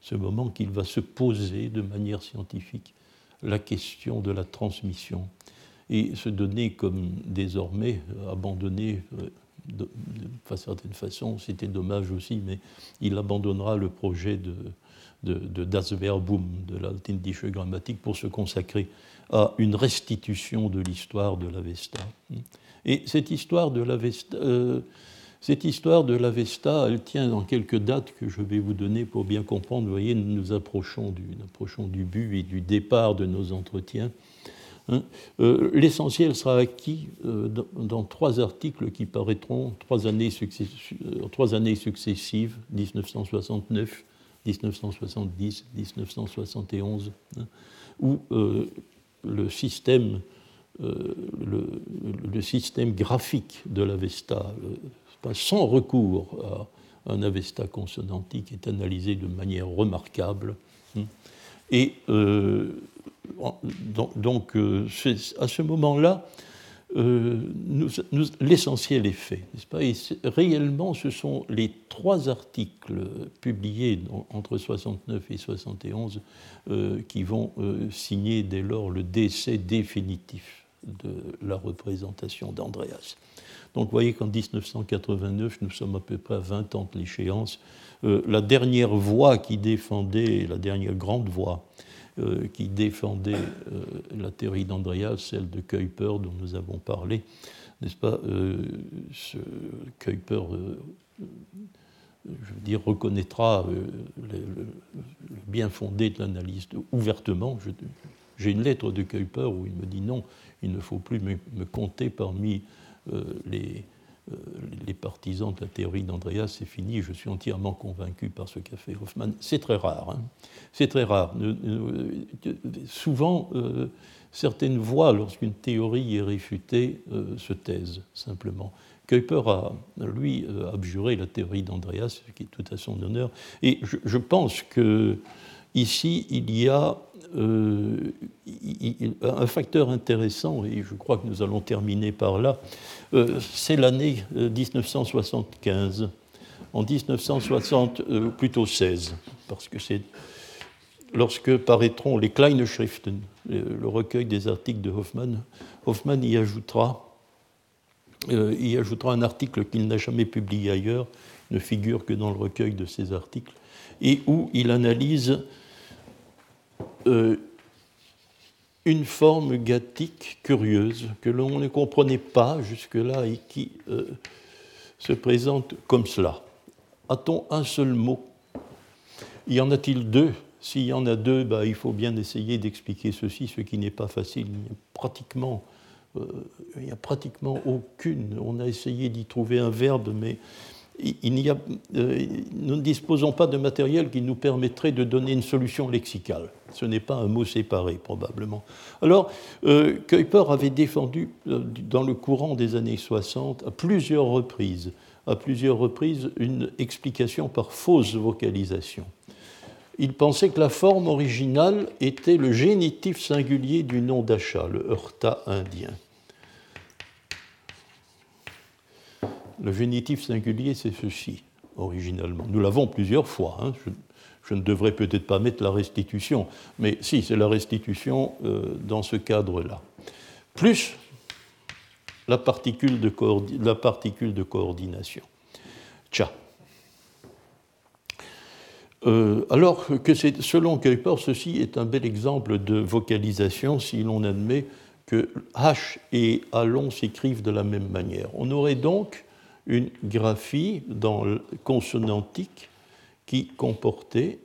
ce moment qu'il va se poser de manière scientifique la question de la transmission et se donner comme désormais abandonné euh, d'une certaine façon, c'était dommage aussi, mais il abandonnera le projet de, de, Das Verbum, de l'Altindische Grammatik, pour se consacrer à une restitution de l'histoire de l'Avesta. Et cette histoire de l'Avesta, euh, Cette histoire de l'Avesta, elle tient dans quelques dates que je vais vous donner pour bien comprendre. Vous voyez, nous nous approchons du, approchons du but et du départ de nos entretiens. Hein. Euh, l'essentiel sera acquis euh, dans, trois articles qui paraîtront trois années, euh, trois années successives, 1969, 1970, 1971, où le système, le, système graphique de l'Avesta, sans recours à un Avesta consonantique, est analysé de manière remarquable. Et donc, euh, à ce moment-là, euh, l'essentiel est fait, n'est-ce pas? Et réellement, ce sont les trois articles publiés entre 69 et 71 euh, qui vont signer dès lors le décès définitif de la représentation d'Andreas. Donc vous voyez qu'en 1989, nous sommes à peu près à 20 ans de l'échéance. la dernière voix qui défendait, la dernière grande voix euh, qui défendait euh, la théorie d'Andreas, celle de Kuiper dont nous avons parlé, n'est-ce pas euh, Kuiper, je veux dire, reconnaîtra le, bien fondé de l'analyse ouvertement. J'ai une lettre de Kuiper où il me dit non, il ne faut plus me compter parmi les euh, les partisans de la théorie d'Andreas, c'est fini, je suis entièrement convaincu par ce qu'a fait Hoffman. C'est très rare. Hein. C'est très rare. Souvent, euh, certaines voix, lorsqu'une théorie est réfutée, euh, se taisent simplement. Kuiper a, lui, abjuré la théorie d'Andreas, ce qui est tout à son honneur. Et je pense que ici, il y a euh, un facteur intéressant, et je crois que nous allons terminer par là, euh, c'est l'année 1975. Euh, en 1960, plutôt 16, parce que c'est lorsque paraîtront les Kleine Schriften, le recueil des articles de Hoffmann, Hoffmann y ajoutera, y ajoutera un article qu'il n'a jamais publié ailleurs, ne figure que dans le recueil de ses articles, et où il analyse euh, une forme gathique curieuse que l'on ne comprenait pas jusque-là et qui euh, se présente comme cela. A-t-on un seul mot? Y en a-t-il deux? S'il y en a deux, bah, il faut bien essayer d'expliquer ceci, ce qui n'est pas facile. Il n'y a pratiquement, euh, il n'y a pratiquement aucune. On a essayé d'y trouver un verbe, mais euh, nous ne disposons pas de matériel qui nous permettrait de donner une solution lexicale. Ce n'est pas un mot séparé, probablement. Alors, euh, Kuiper avait défendu, euh, dans le courant des années 60, à plusieurs reprises, à plusieurs reprises, une explication par fausse vocalisation. Il pensait que la forme originale était le génitif singulier du nom d'achat, le heurta indien. Le génitif singulier, c'est ceci, originalement. Nous l'avons plusieurs fois. Hein. Je, ne devrais peut-être pas mettre la restitution, mais si, c'est la restitution euh, dans ce cadre-là. Plus la particule de, coordination. Tcha. Euh, alors que selon Kuiper, ceci est un bel exemple de vocalisation si l'on admet que H et Allon s'écrivent de la même manière. On aurait donc une graphie dans consonantique qui comportait.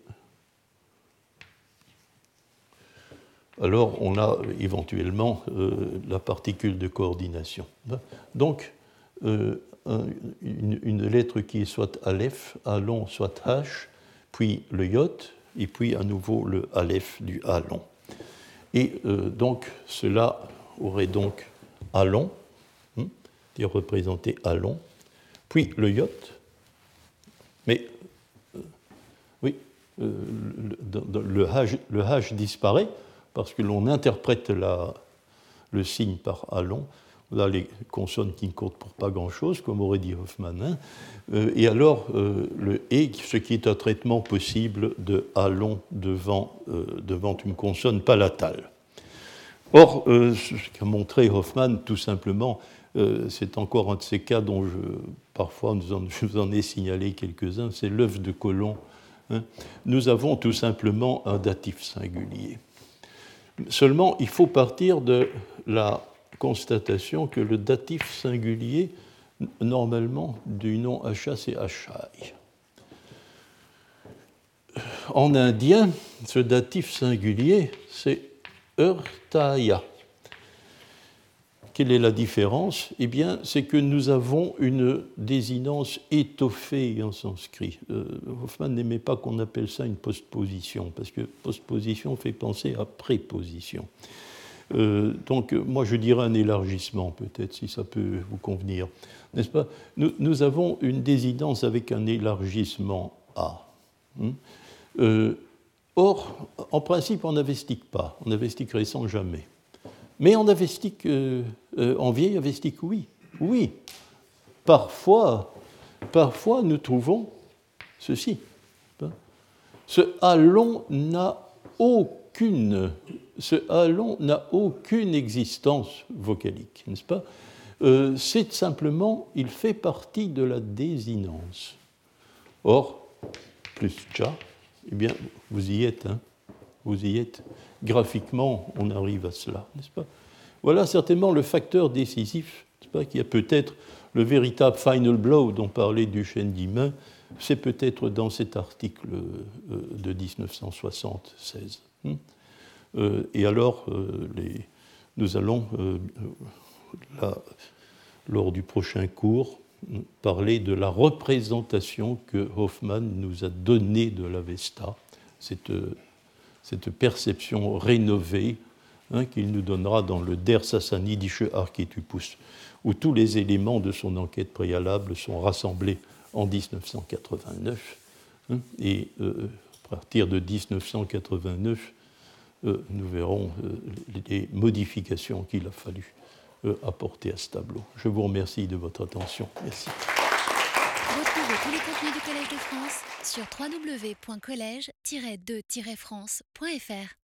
Alors on a éventuellement euh, la particule de coordination. Donc euh, une, lettre qui est soit Aleph, A long, soit H, puis le Yot, et puis à nouveau le Aleph du A long. Et euh, donc cela aurait donc A long, hein, qui est représenté A long, puis le yacht. Mais euh, oui, euh, le, H, disparaît parce que l'on interprète le signe par allon. Là, les consonnes qui ne comptent pour pas grand-chose, comme aurait dit Hoffman. Hein. Euh, et alors, le et, ce qui est un traitement possible de allon devant, devant une consonne palatale. Or, ce qu'a montré Hoffman, tout simplement, c'est encore un de ces cas dont je parfois je vous en ai signalé quelques-uns, c'est l'œuf de Colomb. Hein. Nous avons tout simplement un datif singulier. Seulement, il faut partir de la constatation que le datif singulier normalement du nom Asha, c'est Ashai. En indien, ce datif singulier, c'est Urtaya. Quelle est la différence Eh bien, c'est que nous avons une désinence étoffée en sanskrit. Euh, Hoffman n'aimait pas qu'on appelle ça une postposition, parce que postposition fait penser à préposition. Euh, donc, moi, je dirais un élargissement, peut-être, si ça peut vous convenir. N'est-ce pas? Nous, avons une désinence avec un élargissement A. Hein? Euh, or, en principe, on n'investique pas. On n'investiquerait sans jamais. Mais avestique, euh, euh, en vieille avestique, oui. Oui. Parfois, parfois nous trouvons ceci. Ce halon n'a aucune, ce halon n'a aucune existence vocalique, n'est-ce pas? Euh, C'est simplement, il fait partie de la désinence. Or, plus tcha, eh bien, vous y êtes, hein vous y êtes. Graphiquement, on arrive à cela, n'est-ce pas? Voilà certainement le facteur décisif, pas, qui a peut-être le véritable final blow dont parlait Duchesne d'Imain, c'est peut-être dans cet article euh, de 1976. Hein. Euh, et alors, euh, nous allons, lors du prochain cours, parler de la représentation que Hoffman nous a donnée de l'Avesta, cette cette perception rénovée hein, qu'il nous donnera dans le Der Sassanidische Archetypus, où tous les éléments de son enquête préalable sont rassemblés en 1989. Hein, et euh, à partir de 1989, euh, nous verrons euh, les modifications qu'il a fallu apporter à ce tableau. Je vous remercie de votre attention. Merci. Retrouvez tous les contenus du Collège de France sur www.colège-2-france.fr.